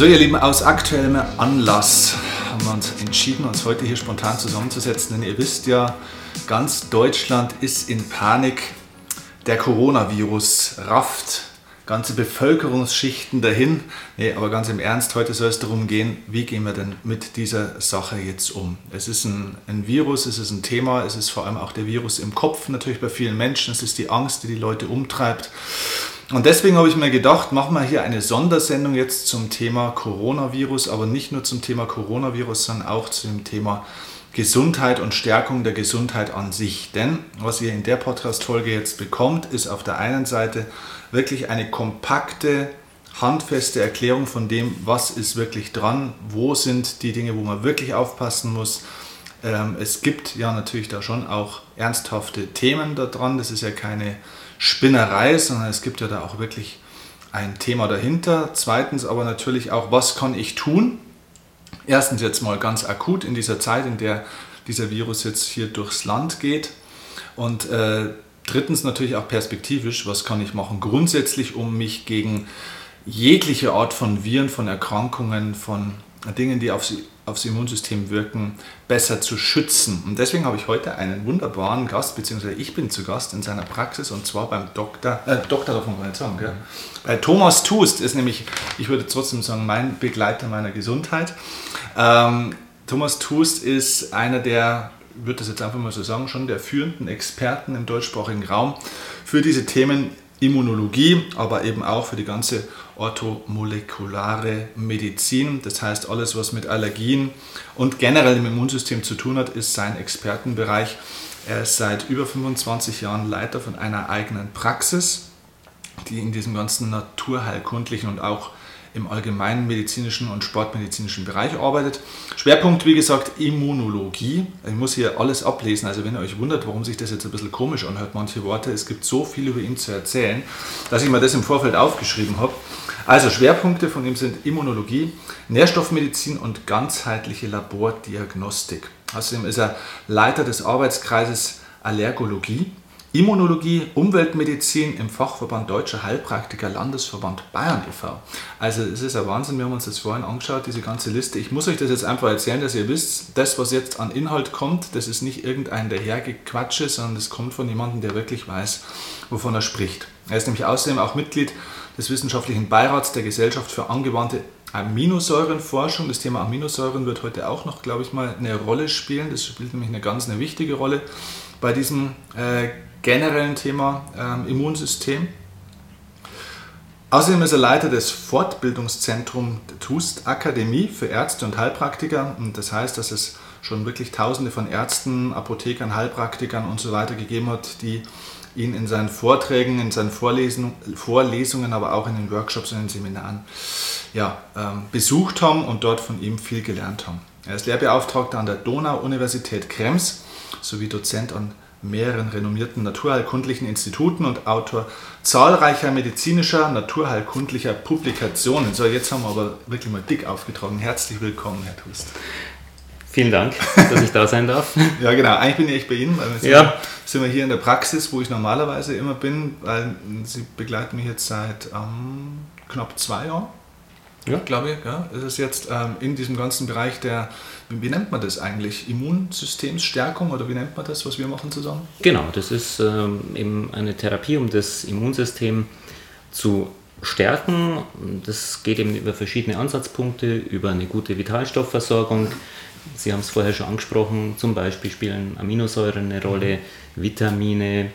So, ihr Lieben, aus aktuellem Anlass haben wir uns entschieden, uns heute hier spontan zusammenzusetzen, denn ihr wisst ja, ganz Deutschland ist in Panik. Der Coronavirus rafft ganze Bevölkerungsschichten dahin. Nee, aber ganz im Ernst, heute soll es darum gehen, wie gehen wir denn mit dieser Sache jetzt um? Es ist ein, ein Virus, es ist ein Thema, es ist vor allem auch der Virus im Kopf natürlich bei vielen Menschen, es ist die Angst, die die Leute umtreibt. Und deswegen habe ich mir gedacht, machen wir hier eine Sondersendung jetzt zum Thema Coronavirus, aber nicht nur zum Thema Coronavirus, sondern auch zum Thema Gesundheit und Stärkung der Gesundheit an sich. Denn was ihr in der Podcast-Folge jetzt bekommt, ist auf der einen Seite wirklich eine kompakte, handfeste Erklärung von dem, was ist wirklich dran, wo sind die Dinge, wo man wirklich aufpassen muss. Ähm, es gibt ja natürlich da schon auch ernsthafte Themen da dran. Das ist ja keine Spinnerei, sondern es gibt ja da auch wirklich ein Thema dahinter. Zweitens aber natürlich auch, was kann ich tun? Erstens jetzt mal ganz akut in dieser Zeit, in der dieser Virus jetzt hier durchs Land geht. Und äh, drittens natürlich auch perspektivisch, was kann ich machen grundsätzlich, um mich gegen jegliche Art von Viren, von Erkrankungen, von Dingen, die aufs, aufs Immunsystem wirken, besser zu schützen. Und deswegen habe ich heute einen wunderbaren Gast, beziehungsweise ich bin zu Gast in seiner Praxis und zwar beim Doktor, äh, Doktor davon kann ich sagen, gell? bei Thomas Tust ist nämlich, ich würde trotzdem sagen, mein Begleiter meiner Gesundheit. Ähm, Thomas Tust ist einer der, ich würde das jetzt einfach mal so sagen, schon der führenden Experten im deutschsprachigen Raum für diese Themen Immunologie, aber eben auch für die ganze orthomolekulare Medizin. Das heißt, alles, was mit Allergien und generell im Immunsystem zu tun hat, ist sein Expertenbereich. Er ist seit über 25 Jahren Leiter von einer eigenen Praxis, die in diesem ganzen naturheilkundlichen und auch im allgemeinen medizinischen und sportmedizinischen Bereich arbeitet. Schwerpunkt, wie gesagt, Immunologie. Ich muss hier alles ablesen, also wenn ihr euch wundert, warum sich das jetzt ein bisschen komisch anhört, manche Worte, es gibt so viel über ihn zu erzählen, dass ich mir das im Vorfeld aufgeschrieben habe. Also Schwerpunkte von ihm sind Immunologie, Nährstoffmedizin und ganzheitliche Labordiagnostik. Außerdem ist er Leiter des Arbeitskreises Allergologie Immunologie, Umweltmedizin im Fachverband Deutscher Heilpraktiker Landesverband Bayern e.V. Also es ist ein Wahnsinn, wir haben uns das vorhin angeschaut, diese ganze Liste. Ich muss euch das jetzt einfach erzählen, dass ihr wisst, das, was jetzt an Inhalt kommt, das ist nicht irgendein dahergequatsche, sondern das kommt von jemandem, der wirklich weiß, wovon er spricht. Er ist nämlich außerdem auch Mitglied des Wissenschaftlichen Beirats der Gesellschaft für angewandte Aminosäurenforschung. Das Thema Aminosäuren wird heute auch noch, glaube ich, mal eine Rolle spielen. Das spielt nämlich eine ganz eine wichtige Rolle bei diesem äh, generellen Thema ähm, Immunsystem. Außerdem ist er Leiter des Fortbildungszentrums TUST Akademie für Ärzte und Heilpraktiker. Und das heißt, dass es schon wirklich Tausende von Ärzten, Apothekern, Heilpraktikern und so weiter gegeben hat, die ihn in seinen Vorträgen, in seinen Vorlesungen, Vorlesungen aber auch in den Workshops und den Seminaren ja, ähm, besucht haben und dort von ihm viel gelernt haben. Er ist Lehrbeauftragter an der Donau-Universität Krems sowie Dozent an mehreren renommierten naturheilkundlichen Instituten und Autor zahlreicher medizinischer, naturheilkundlicher Publikationen. So, jetzt haben wir aber wirklich mal dick aufgetragen. Herzlich willkommen, Herr Tust. Vielen Dank, dass ich da sein darf. ja, genau. Eigentlich bin ich bei Ihnen, weil wir sind, ja. sind wir hier in der Praxis, wo ich normalerweise immer bin, weil Sie begleiten mich jetzt seit ähm, knapp zwei Jahren ja. glaube ich. Ja. Es ist jetzt ähm, in diesem ganzen Bereich der, wie, wie, nennt man das eigentlich? Immunsystemsstärkung oder wie nennt man das, was wir machen zusammen? Genau, das ist ähm, eben eine Therapie, um das Immunsystem zu stärken. Das geht eben über verschiedene Ansatzpunkte, über eine gute Vitalstoffversorgung. Sie haben es vorher schon angesprochen, zum Beispiel spielen Aminosäuren eine Rolle, Vitamine,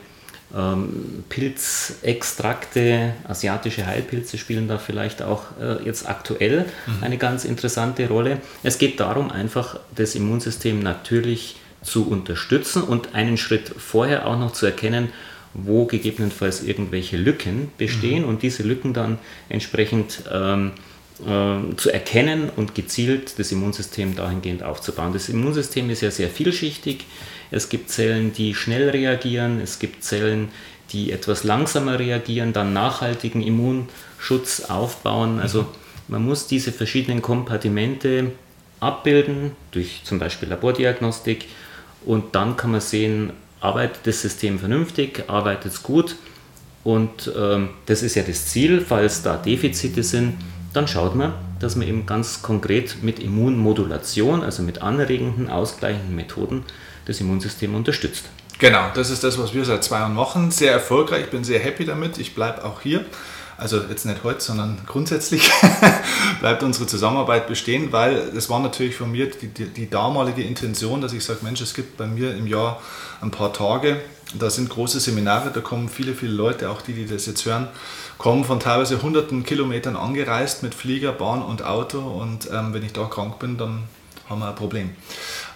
ähm, Pilzextrakte, asiatische Heilpilze spielen da vielleicht auch äh, jetzt aktuell mhm. eine ganz interessante Rolle. Es geht darum, einfach das Immunsystem natürlich zu unterstützen und einen Schritt vorher auch noch zu erkennen, wo gegebenenfalls irgendwelche Lücken bestehen mhm. und diese Lücken dann entsprechend ähm, äh, zu erkennen und gezielt das Immunsystem dahingehend aufzubauen. Das Immunsystem ist ja sehr vielschichtig. Es gibt Zellen, die schnell reagieren, es gibt Zellen, die etwas langsamer reagieren, dann nachhaltigen Immunschutz aufbauen. Also mhm. man muss diese verschiedenen Kompartimente abbilden durch zum Beispiel Labordiagnostik und dann kann man sehen, arbeitet das System vernünftig, arbeitet es gut und ähm, das ist ja das Ziel, falls da Defizite sind, dann schaut man, dass man eben ganz konkret mit Immunmodulation, also mit anregenden, ausgleichenden Methoden, das Immunsystem unterstützt. Genau, das ist das, was wir seit zwei Jahren machen. Sehr erfolgreich, ich bin sehr happy damit. Ich bleibe auch hier. Also jetzt nicht heute, sondern grundsätzlich bleibt unsere Zusammenarbeit bestehen, weil es war natürlich von mir die, die, die damalige Intention, dass ich sage, Mensch, es gibt bei mir im Jahr ein paar Tage, da sind große Seminare, da kommen viele, viele Leute, auch die, die das jetzt hören, kommen von teilweise hunderten Kilometern angereist mit Flieger, Bahn und Auto und ähm, wenn ich da krank bin, dann haben wir ein Problem.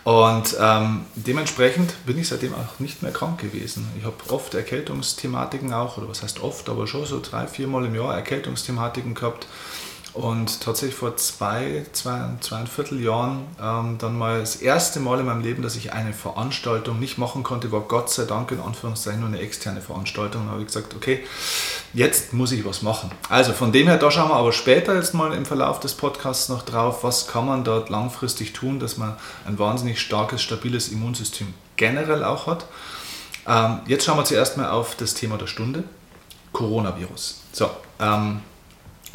Und ähm, dementsprechend bin ich seitdem auch nicht mehr krank gewesen. Ich habe oft Erkältungsthematiken auch, oder was heißt oft, aber schon so drei, viermal im Jahr Erkältungsthematiken gehabt. Und tatsächlich vor zwei, zwei, zweieinviertel Jahren ähm, dann mal das erste Mal in meinem Leben, dass ich eine Veranstaltung nicht machen konnte, war Gott sei Dank in Anführungszeichen nur eine externe Veranstaltung. Da habe ich gesagt, okay, jetzt muss ich was machen. Also von dem her, da schauen wir aber später jetzt mal im Verlauf des Podcasts noch drauf, was kann man dort langfristig tun, dass man ein wahnsinnig starkes, stabiles Immunsystem generell auch hat. Ähm, jetzt schauen wir zuerst mal auf das Thema der Stunde, Coronavirus. So, ähm,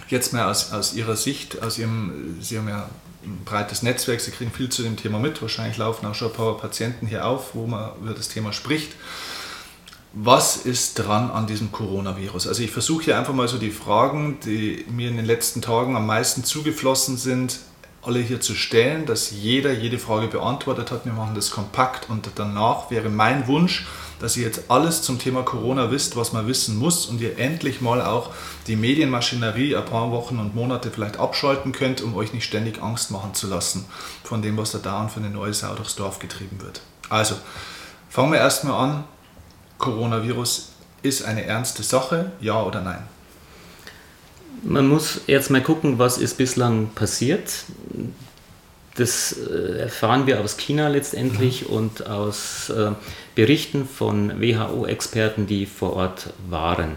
jetzt mal aus, aus Ihrer Sicht, aus Ihrem, Sie haben ja ein breites Netzwerk, Sie kriegen viel zu dem Thema mit, wahrscheinlich laufen auch schon ein paar Patienten hier auf, wo man über das Thema spricht. Was ist dran an diesem Coronavirus? Also ich versuche hier einfach mal so die Fragen, die mir in den letzten Tagen am meisten zugeflossen sind, alle hier zu stellen, dass jeder jede Frage beantwortet hat. Wir machen das kompakt und danach wäre mein Wunsch, dass ihr jetzt alles zum Thema Corona wisst, was man wissen muss und ihr endlich mal auch die Medienmaschinerie ein paar Wochen und Monate vielleicht abschalten könnt, um euch nicht ständig Angst machen zu lassen von dem, was da dauernd für eine neue Sau durchs Dorf getrieben wird. Also, fangen wir erstmal an. Coronavirus ist eine ernste Sache, ja oder nein? Man muss jetzt mal gucken, was ist bislang passiert. Das äh, erfahren wir aus China letztendlich mhm. und aus äh, Berichten von WHO-Experten, die vor Ort waren.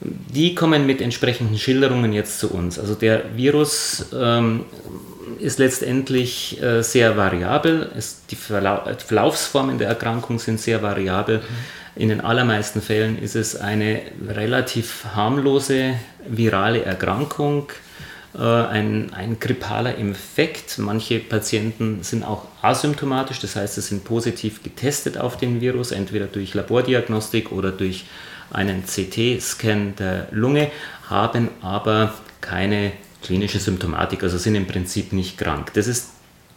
Die kommen mit entsprechenden Schilderungen jetzt zu uns. Also der Virus ähm, ist letztendlich äh, sehr variabel. Es, die Verlau Verlaufsformen der Erkrankung sind sehr variabel. Mhm. In den allermeisten Fällen ist es eine relativ harmlose virale Erkrankung ein, ein grippaler Infekt. Manche Patienten sind auch asymptomatisch, das heißt, sie sind positiv getestet auf den Virus, entweder durch Labordiagnostik oder durch einen CT-Scan der Lunge, haben aber keine klinische Symptomatik, also sind im Prinzip nicht krank. Das ist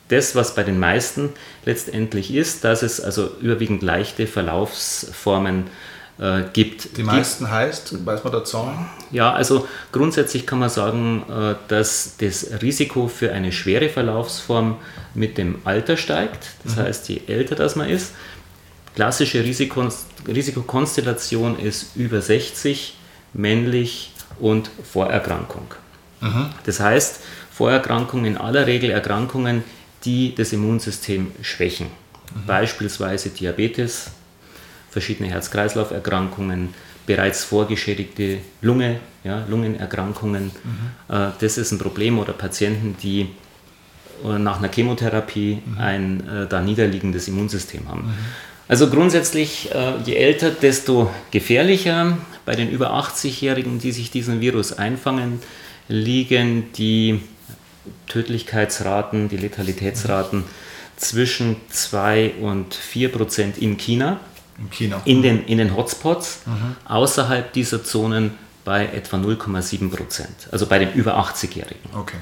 das, was bei den meisten letztendlich ist, dass es also überwiegend leichte Verlaufsformen gibt äh, gibt. Die meisten gibt, heißt, weiß man da Zahlen? Ja, also grundsätzlich kann man sagen, äh, dass das Risiko für eine schwere Verlaufsform mit dem Alter steigt. Das mhm. heißt, je älter das man ist, klassische Risiko, Risikokonstellation ist über 60, männlich und Vorerkrankung. Mhm. Das heißt, Vorerkrankungen in aller Regel Erkrankungen, die das Immunsystem schwächen. Mhm. Beispielsweise Diabetes, verschiedene Herz-Kreislauf-Erkrankungen, bereits vorgeschädigte Lunge, ja, Lungenerkrankungen. Mhm. Äh, das ist ein Problem oder Patienten, die äh, nach einer Chemotherapie mhm. ein äh, da niederliegendes Immunsystem haben. Mhm. Also grundsätzlich, äh, je älter, desto gefährlicher. Bei den über 80-Jährigen, die sich diesen Virus einfangen, liegen die Tödlichkeitsraten, die Letalitätsraten zwischen 2 und 4 Prozent in China. In den, in den Hotspots, mhm. außerhalb dieser Zonen bei etwa 0,7 Prozent, also bei den über 80-Jährigen. Okay.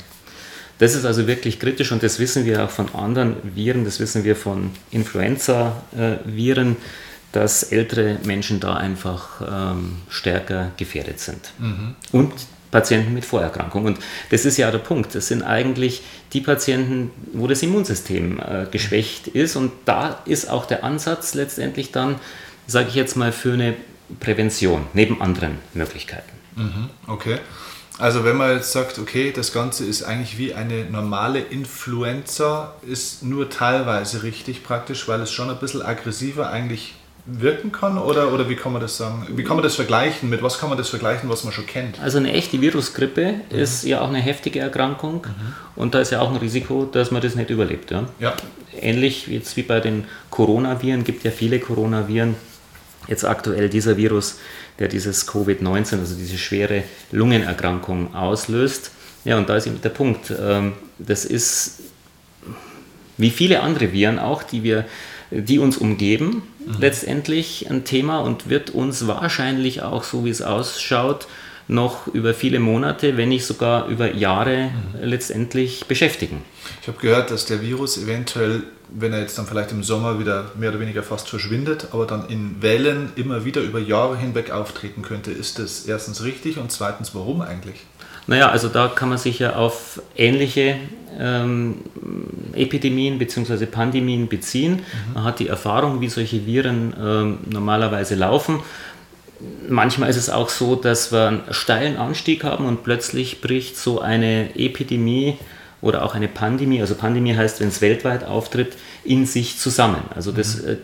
Das ist also wirklich kritisch und das wissen wir auch von anderen Viren, das wissen wir von Influenza-Viren, dass ältere Menschen da einfach ähm, stärker gefährdet sind. Mhm. Und Patienten mit Vorerkrankungen. Und das ist ja der Punkt. Das sind eigentlich die Patienten, wo das Immunsystem äh, geschwächt ist. Und da ist auch der Ansatz letztendlich dann, sage ich jetzt mal, für eine Prävention neben anderen Möglichkeiten. Mhm, okay. Also wenn man jetzt sagt, okay, das Ganze ist eigentlich wie eine normale Influenza, ist nur teilweise richtig praktisch, weil es schon ein bisschen aggressiver eigentlich wirken kann oder, oder wie kann man das sagen? Wie kann man das vergleichen? Mit was kann man das vergleichen, was man schon kennt? Also eine echte Virusgrippe mhm. ist ja auch eine heftige Erkrankung mhm. und da ist ja auch ein Risiko, dass man das nicht überlebt. Ja? ja. Ähnlich jetzt wie bei den Coronaviren, gibt ja viele Coronaviren. Jetzt aktuell dieser Virus, der dieses Covid-19, also diese schwere Lungenerkrankung auslöst, Ja, und da ist eben der Punkt. Ähm, das ist wie viele andere Viren auch, die wir die uns umgeben, mhm. letztendlich ein Thema und wird uns wahrscheinlich auch, so wie es ausschaut, noch über viele Monate, wenn nicht sogar über Jahre mhm. letztendlich beschäftigen. Ich habe gehört, dass der Virus eventuell, wenn er jetzt dann vielleicht im Sommer wieder mehr oder weniger fast verschwindet, aber dann in Wellen immer wieder über Jahre hinweg auftreten könnte. Ist das erstens richtig und zweitens warum eigentlich? Naja, also da kann man sich ja auf ähnliche ähm, Epidemien bzw. Pandemien beziehen. Mhm. Man hat die Erfahrung, wie solche Viren ähm, normalerweise laufen. Manchmal ist es auch so, dass wir einen steilen Anstieg haben und plötzlich bricht so eine Epidemie oder auch eine Pandemie, also Pandemie heißt, wenn es weltweit auftritt, in sich zusammen. Also das mhm. äh,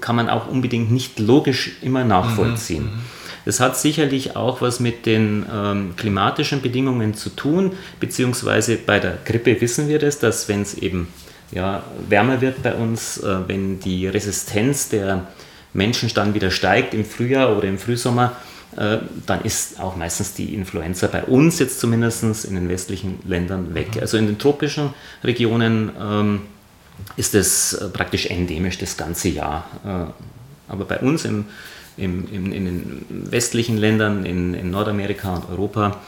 kann man auch unbedingt nicht logisch immer nachvollziehen. Mhm. Mhm. Das hat sicherlich auch was mit den ähm, klimatischen Bedingungen zu tun, beziehungsweise bei der Grippe wissen wir das, dass wenn es eben ja, wärmer wird bei uns, äh, wenn die Resistenz der Menschen dann wieder steigt im Frühjahr oder im Frühsommer, äh, dann ist auch meistens die Influenza bei uns jetzt zumindest in den westlichen Ländern weg. Also in den tropischen Regionen ähm, ist es äh, praktisch endemisch das ganze Jahr. Äh, aber bei uns im im, im, in den westlichen Ländern, in, in Nordamerika und Europa,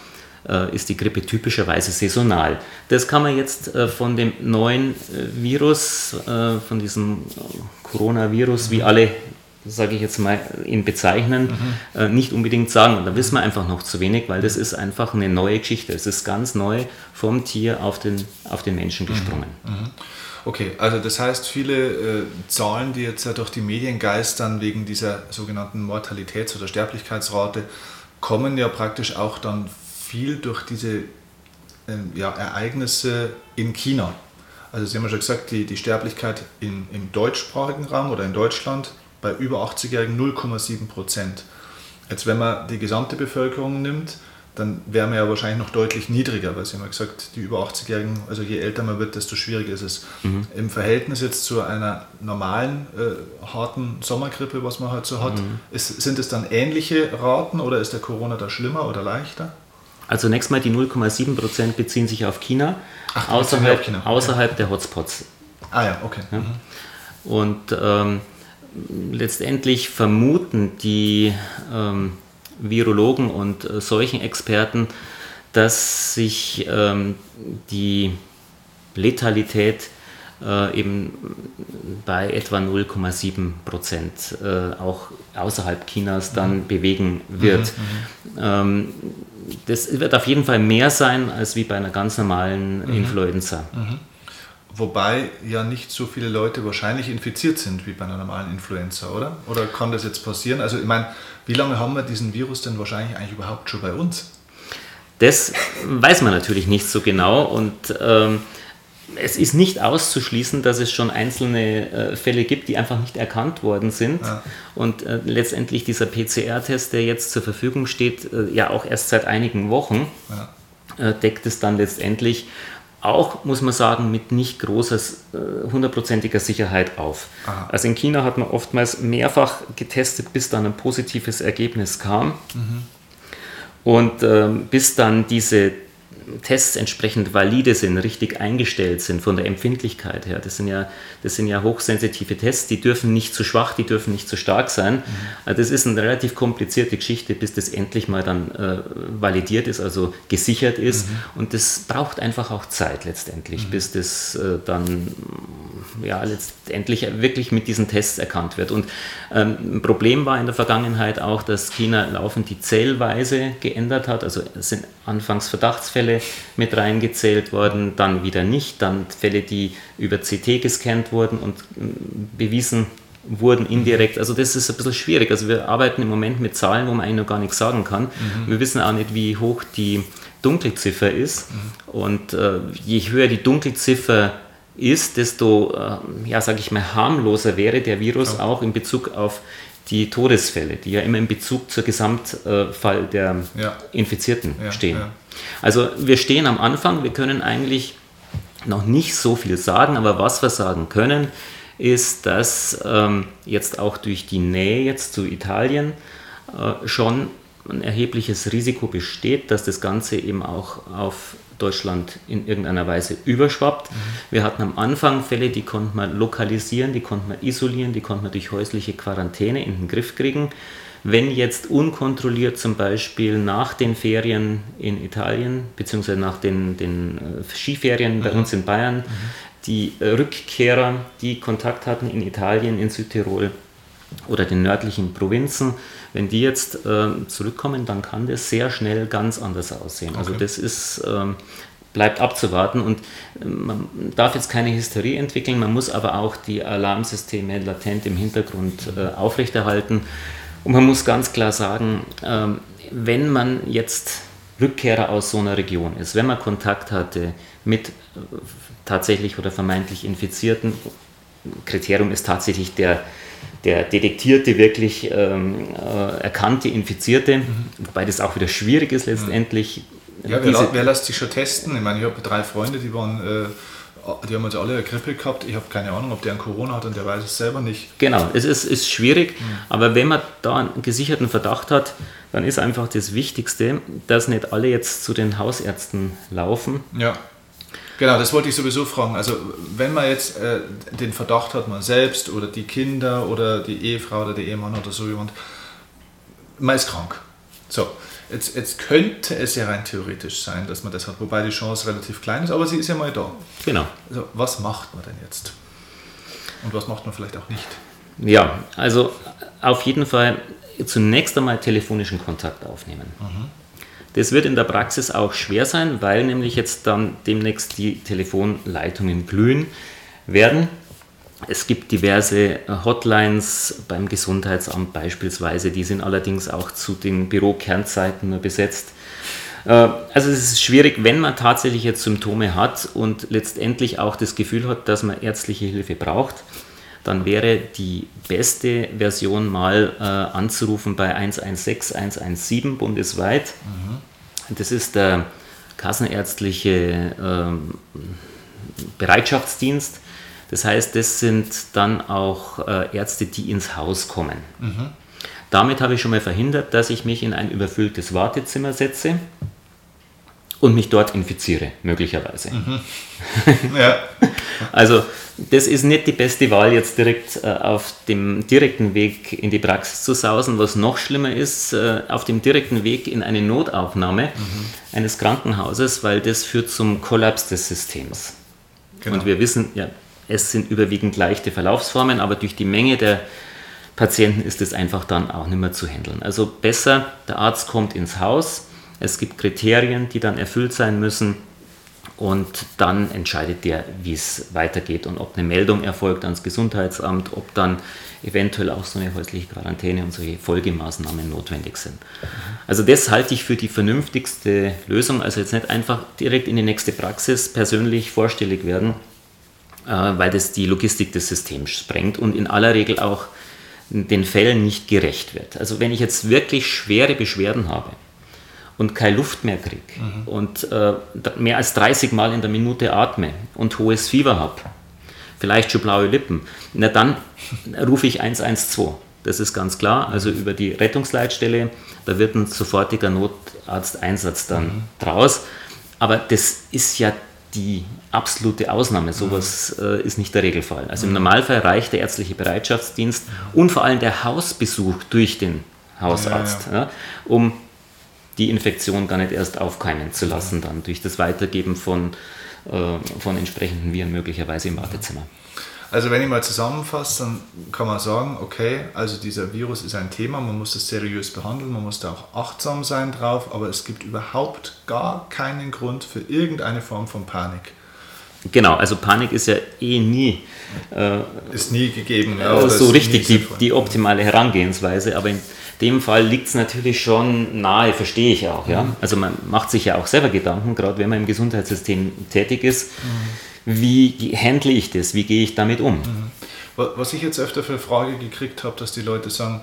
äh, ist die Grippe typischerweise saisonal. Das kann man jetzt äh, von dem neuen äh, Virus, äh, von diesem Coronavirus, wie alle, sage ich jetzt mal, ihn bezeichnen, mhm. Äh, nicht unbedingt sagen. Und da wissen wir einfach noch zu wenig, weil das ist einfach eine neue Geschichte. Es ist ganz neu vom Tier auf den, auf den Menschen gesprungen. Mhm. Mhm. Okay, also das heißt, viele äh, Zahlen, die jetzt ja durch die Medien geistern wegen dieser sogenannten Mortalitäts- oder Sterblichkeitsrate, kommen ja praktisch auch dann viel durch diese äh, ja, Ereignisse in China. Also Sie haben ja schon gesagt, die, die Sterblichkeit in, im deutschsprachigen Raum oder in Deutschland bei über 80-Jährigen 0,7 Prozent. Jetzt, wenn man die gesamte Bevölkerung nimmt, dann wären wir ja wahrscheinlich noch deutlich niedriger, weil Sie haben ja gesagt, die über 80-Jährigen, also je älter man wird, desto schwieriger ist es. Mhm. Im Verhältnis jetzt zu einer normalen, äh, harten Sommergrippe, was man halt so hat, mhm. ist, sind es dann ähnliche Raten oder ist der Corona da schlimmer oder leichter? Also zunächst mal die 0,7 Prozent beziehen sich auf China, Ach, außerhalb, auf China. außerhalb ja. der Hotspots. Ah ja, okay. Ja? Mhm. Und ähm, letztendlich vermuten die ähm, Virologen und äh, Seuchenexperten, dass sich ähm, die Letalität äh, eben bei etwa 0,7 Prozent äh, auch außerhalb Chinas dann mhm. bewegen wird. Mhm, mhm, ähm, das wird auf jeden Fall mehr sein als wie bei einer ganz normalen mhm. Influenza. Wobei ja nicht so viele Leute wahrscheinlich infiziert sind wie bei einer normalen Influenza, oder? Oder kann das jetzt passieren? Also ich meine, wie lange haben wir diesen Virus denn wahrscheinlich eigentlich überhaupt schon bei uns? Das weiß man natürlich nicht so genau und ähm, es ist nicht auszuschließen, dass es schon einzelne äh, Fälle gibt, die einfach nicht erkannt worden sind. Ja. Und äh, letztendlich dieser PCR-Test, der jetzt zur Verfügung steht, äh, ja auch erst seit einigen Wochen, ja. Äh, deckt es dann letztendlich auch, muss man sagen, mit nicht großer, äh, hundertprozentiger Sicherheit auf. Aha. Also in China hat man oftmals mehrfach getestet, bis dann ein positives Ergebnis kam. Mhm. Und ähm, bis dann diese Tests entsprechend valide sind, richtig eingestellt sind von der Empfindlichkeit her. Das sind ja, das sind ja hochsensitive Tests, die dürfen nicht zu schwach, die dürfen nicht zu stark sein. Mhm. Also das ist eine relativ komplizierte Geschichte, bis das endlich mal dann äh, validiert ist, also gesichert ist. Mhm. Und das braucht einfach auch Zeit letztendlich, mhm. bis das äh, dann ja, letztendlich wirklich mit diesen Tests erkannt wird. Und ähm, ein Problem war in der Vergangenheit auch, dass China laufend die Zählweise geändert hat. Also es sind anfangs Verdachtsfälle mit reingezählt worden, dann wieder nicht, dann Fälle, die über CT gescannt wurden und ähm, bewiesen wurden indirekt. Also das ist ein bisschen schwierig. Also wir arbeiten im Moment mit Zahlen, wo man eigentlich noch gar nichts sagen kann. Mhm. Wir wissen auch nicht, wie hoch die Dunkelziffer ist. Mhm. Und äh, je höher die Dunkelziffer ist, desto, äh, ja, sage ich mal, harmloser wäre der Virus ja. auch in Bezug auf die Todesfälle, die ja immer in Bezug zur Gesamtfall der ja. Infizierten ja, stehen. Also wir stehen am Anfang, wir können eigentlich noch nicht so viel sagen, aber was wir sagen können, ist, dass ähm, jetzt auch durch die Nähe jetzt zu Italien äh, schon ein erhebliches Risiko besteht, dass das Ganze eben auch auf Deutschland in irgendeiner Weise überschwappt. Mhm. Wir hatten am Anfang Fälle, die konnte man lokalisieren, die konnte man isolieren, die konnte man durch häusliche Quarantäne in den Griff kriegen. Wenn jetzt unkontrolliert zum Beispiel nach den Ferien in Italien, beziehungsweise nach den, den äh, Skiferien bei mhm. uns in Bayern, mhm. die Rückkehrer, die Kontakt hatten in Italien, in Südtirol oder den nördlichen Provinzen, wenn die jetzt äh, zurückkommen, dann kann das sehr schnell ganz anders aussehen. Also okay. Also das ist, ähm, bleibt abzuwarten und äh, man darf jetzt keine Hysterie entwickeln, man muss aber auch die Alarmsysteme latent im Hintergrund äh, aufrechterhalten. Und man muss ganz klar sagen, ähm, wenn man jetzt Rückkehrer aus so einer Region ist, wenn man Kontakt hatte mit äh, tatsächlich oder vermeintlich Infizierten, Kriterium ist tatsächlich der, der detektierte, wirklich ähm, äh, erkannte Infizierte, mhm. wobei das auch wieder schwierig ist letztendlich. Ja, wer, wer lässt sich schon testen? Ich meine, ich habe drei Freunde, die waren äh, die haben uns alle eine Grippe gehabt. Ich habe keine Ahnung, ob der ein Corona hat und der weiß es selber nicht. Genau, es ist, ist schwierig, mhm. aber wenn man da einen gesicherten Verdacht hat, dann ist einfach das Wichtigste, dass nicht alle jetzt zu den Hausärzten laufen. Ja. Genau, das wollte ich sowieso fragen. Also, wenn man jetzt äh, den Verdacht hat, man selbst oder die Kinder oder die Ehefrau oder der Ehemann oder so jemand, man ist krank. So, Jetzt, jetzt, könnte es ja rein theoretisch sein, dass man das hat, wobei die Chance relativ klein ist, aber sie ist ja mal da. Genau. Also, was macht man denn jetzt? Und was macht man vielleicht auch nicht? Ja, also auf jeden Fall zunächst einmal telefonischen Kontakt aufnehmen. Mhm. Das wird in der Praxis auch schwer sein, weil nämlich jetzt dann demnächst die Telefonleitungen glühen werden. Es gibt diverse äh, Hotlines beim Gesundheitsamt beispielsweise, die sind allerdings auch zu den Bürokernzeiten nur besetzt. Äh, also es ist schwierig, wenn man tatsächlich jetzt Symptome hat und letztendlich auch das Gefühl hat, dass man ärztliche Hilfe braucht, dann wäre die beste Version mal äh, anzurufen bei 116 117 bundesweit. Mhm. Das ist der kassenärztliche ähm, Bereitschaftsdienst das heißt, das sind dann auch äh, Ärzte, die ins Haus kommen. Mhm. Damit habe ich schon mal verhindert, dass ich mich in ein überfülltes Wartezimmer setze und mich dort infiziere, möglicherweise. Mhm. Ja. also das ist nicht die beste Wahl, jetzt direkt äh, auf dem direkten Weg in die Praxis zu sausen. Was noch schlimmer ist, äh, auf dem direkten Weg in eine Notaufnahme mhm. eines Krankenhauses, weil das führt zum Kollaps des Systems. Genau. Und wir wissen, ja, es sind überwiegend leichte Verlaufsformen, aber durch die Menge der Patienten ist es einfach dann auch nicht mehr zu handeln. Also besser, der Arzt kommt ins Haus, es gibt Kriterien, die dann erfüllt sein müssen und dann entscheidet der, wie es weitergeht und ob eine Meldung erfolgt ans Gesundheitsamt, ob dann eventuell auch so eine häusliche Quarantäne und solche Folgemaßnahmen notwendig sind. Also das halte ich für die vernünftigste Lösung, also jetzt nicht einfach direkt in die nächste Praxis persönlich vorstellig werden, äh, weil das die Logistik des Systems sprengt und in aller Regel auch den Fällen nicht gerecht wird. Also wenn ich jetzt wirklich schwere Beschwerden habe und keine Luft mehr kriege mhm. und äh, mehr als 30 Mal in der Minute atme und hohes Fieber habe, vielleicht schon blaue Lippen, na dann rufe ich 112. Das ist ganz klar. Also über die Rettungsleitstelle, da wird ein sofortiger Notarzteinsatz dann mhm. draus. Aber das ist ja die absolute Ausnahme. Sowas mhm. äh, ist nicht der Regelfall. Also im Normalfall reicht der ärztliche Bereitschaftsdienst und vor allem der Hausbesuch durch den Hausarzt, ja, ja. Ja, um die Infektion gar nicht erst aufkeimen zu lassen, dann durch das Weitergeben von, äh, von entsprechenden Viren möglicherweise im Wartezimmer. Also wenn ich mal zusammenfasse, dann kann man sagen, okay, also dieser Virus ist ein Thema, man muss das seriös behandeln, man muss da auch achtsam sein drauf, aber es gibt überhaupt gar keinen Grund für irgendeine Form von Panik. Genau, also Panik ist ja eh nie. Äh, ist nie gegeben. Ja, so richtig die, die optimale Herangehensweise, aber in dem Fall liegt es natürlich schon nahe, verstehe ich auch. Ja? Mhm. Also man macht sich ja auch selber Gedanken, gerade wenn man im Gesundheitssystem tätig ist. Mhm wie handle ich das, wie gehe ich damit um? Mhm. Was ich jetzt öfter für Frage gekriegt habe, dass die Leute sagen,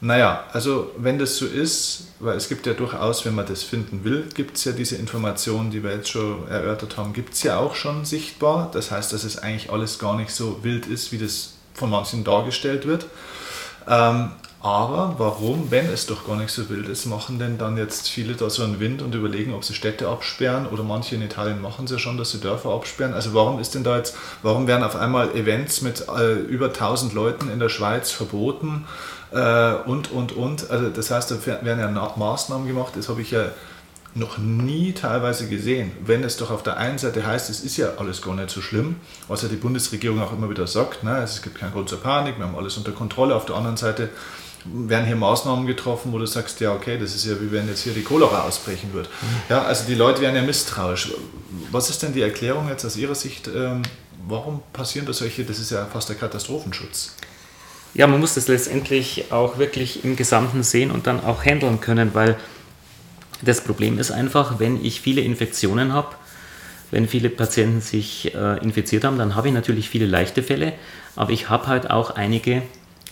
naja, also wenn das so ist, weil es gibt ja durchaus, wenn man das finden will, gibt es ja diese Informationen, die wir jetzt schon erörtert haben, gibt es ja auch schon sichtbar. Das heißt, dass es eigentlich alles gar nicht so wild ist, wie das von manchen dargestellt wird. Ähm, Aber warum, wenn es doch gar nicht so wild ist, machen denn dann jetzt viele da so einen Wind und überlegen, ob sie Städte absperren oder manche in Italien machen es ja schon, dass sie Dörfer absperren. Also warum ist denn da jetzt, warum werden auf einmal Events mit äh, über 1000 Leuten in der Schweiz verboten und, und, und. Also das heißt, da werden ja Maßnahmen gemacht, das habe ich ja noch nie teilweise gesehen, wenn es doch auf der einen Seite heißt, es ist ja alles gar nicht so schlimm, was ja die Bundesregierung auch immer wieder sagt, ne? es gibt keinen Grund zur Panik, wir haben alles unter Kontrolle, auf der anderen Seite werden hier Maßnahmen getroffen, wo du sagst, ja okay, das ist ja wie wenn jetzt hier die Cholera ausbrechen wird. Ja, also die Leute werden ja misstrauisch. Was ist denn die Erklärung jetzt aus Ihrer Sicht, ähm, warum passieren da solche, das ist ja fast der Katastrophenschutz? Ja, man muss das letztendlich auch wirklich im Gesamten sehen und dann auch handeln können, weil das Problem ist einfach, wenn ich viele Infektionen habe, wenn viele Patienten sich äh, infiziert haben, dann habe ich natürlich viele leichte Fälle, aber ich habe halt auch einige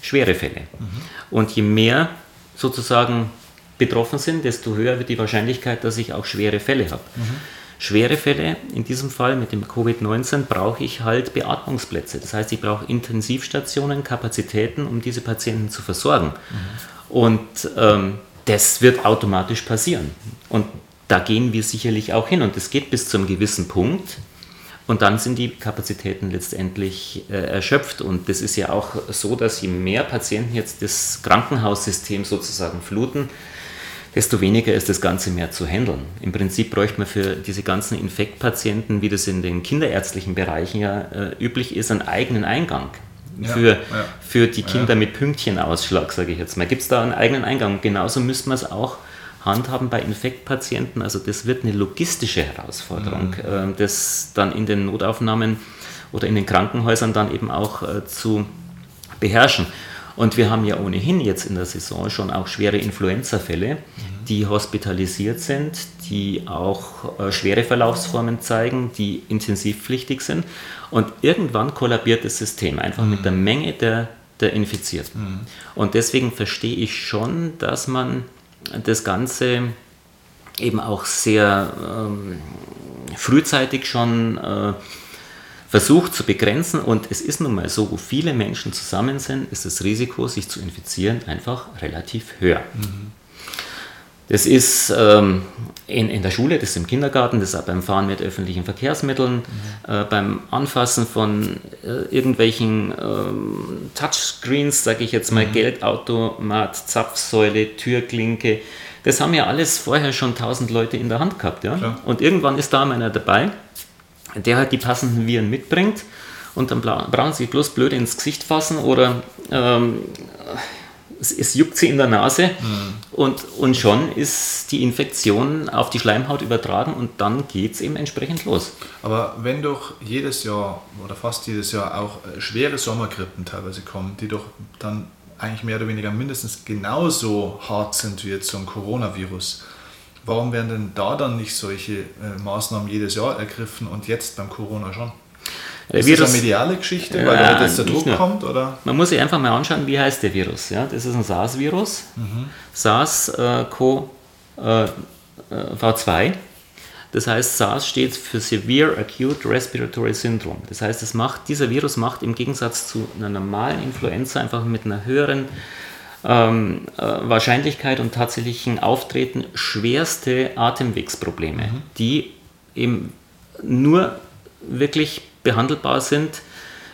schwere Fälle. Mhm. Und je mehr sozusagen betroffen sind, desto höher wird die Wahrscheinlichkeit, dass ich auch schwere Fälle habe. Mhm. Schwere Fälle, in diesem Fall mit dem Covid-19, brauche ich halt Beatmungsplätze. Das heißt, ich brauche Intensivstationen, Kapazitäten, um diese Patienten zu versorgen. Mhm. Und ähm, das wird automatisch passieren. Und da gehen wir sicherlich auch hin. Und das geht bis zu einem gewissen Punkt. Und dann sind die Kapazitäten letztendlich äh, erschöpft. Und das ist ja auch so, dass je mehr Patienten jetzt das Krankenhaussystem sozusagen fluten, desto weniger ist das Ganze mehr zu handeln. Im Prinzip bräuchte man für diese ganzen Infektpatienten, wie das in den kinderärztlichen Bereichen ja äh, üblich ist, einen eigenen Eingang für, ja, für die Kinder ja. mit Pünktchenausschlag, sage ich jetzt mal. Gibt es da einen eigenen Eingang? Genauso müsste man es auch handhaben bei Infektpatienten. Also das wird eine logistische Herausforderung, mhm. äh, das dann in den Notaufnahmen oder in den Krankenhäusern dann eben auch äh, zu beherrschen. Und wir haben ja ohnehin jetzt in der Saison schon auch schwere Influenza-Fälle, mhm. die hospitalisiert sind, die auch äh, schwere Verlaufsformen zeigen, die intensivpflichtig sind. Und irgendwann kollabiert das System einfach mhm. mit der Menge der, der Infizierten. Mhm. Und deswegen verstehe ich schon, dass man das Ganze eben auch sehr ähm, frühzeitig schon äh, versucht zu begrenzen. Und es ist nun mal so, wo viele Menschen zusammen sind, ist das Risiko, sich zu infizieren, einfach relativ höher. Mhm. Das ist ähm, in, in der Schule, das ist im Kindergarten, das ist auch beim Fahren mit öffentlichen Verkehrsmitteln, mhm. äh, beim Anfassen von äh, irgendwelchen ähm, Touchscreens, sage ich jetzt mal, mhm. Geldautomat, Zapfsäule, Türklinke. Das haben ja alles vorher schon tausend Leute in der Hand gehabt. Ja? Und irgendwann ist da einer dabei, der halt die passenden Viren mitbringt und dann brauchen sie bloß blöd ins Gesicht fassen oder ähm, es, es, juckt sie in der Nase mhm. und, und schon ist die Infektion auf die Schleimhaut übertragen und dann geht es eben entsprechend los. Aber wenn doch jedes Jahr oder fast jedes Jahr auch äh, schwere Sommergrippen teilweise kommen, die doch dann eigentlich mehr oder weniger mindestens genauso hart sind wie jetzt so ein Coronavirus, Warum werden denn da dann nicht solche äh, Maßnahmen jedes Jahr ergriffen und jetzt beim Corona schon? Der ist Virus, das eine mediale Geschichte, weil äh, jetzt der Druck nur. kommt? Oder? Man muss sich einfach mal anschauen, wie heißt der Virus. Ja? Das ist ein SARS-Virus, mhm. SARS-CoV-2. Äh, das heißt, SARS steht für Severe Acute Respiratory Syndrome. Das heißt, es macht, dieser Virus macht im Gegensatz zu einer normalen Influenza einfach mit einer höheren ähm, äh, Wahrscheinlichkeit und tatsächlichen Auftreten schwerste Atemwegsprobleme, mhm. die eben nur wirklich behandelbar sind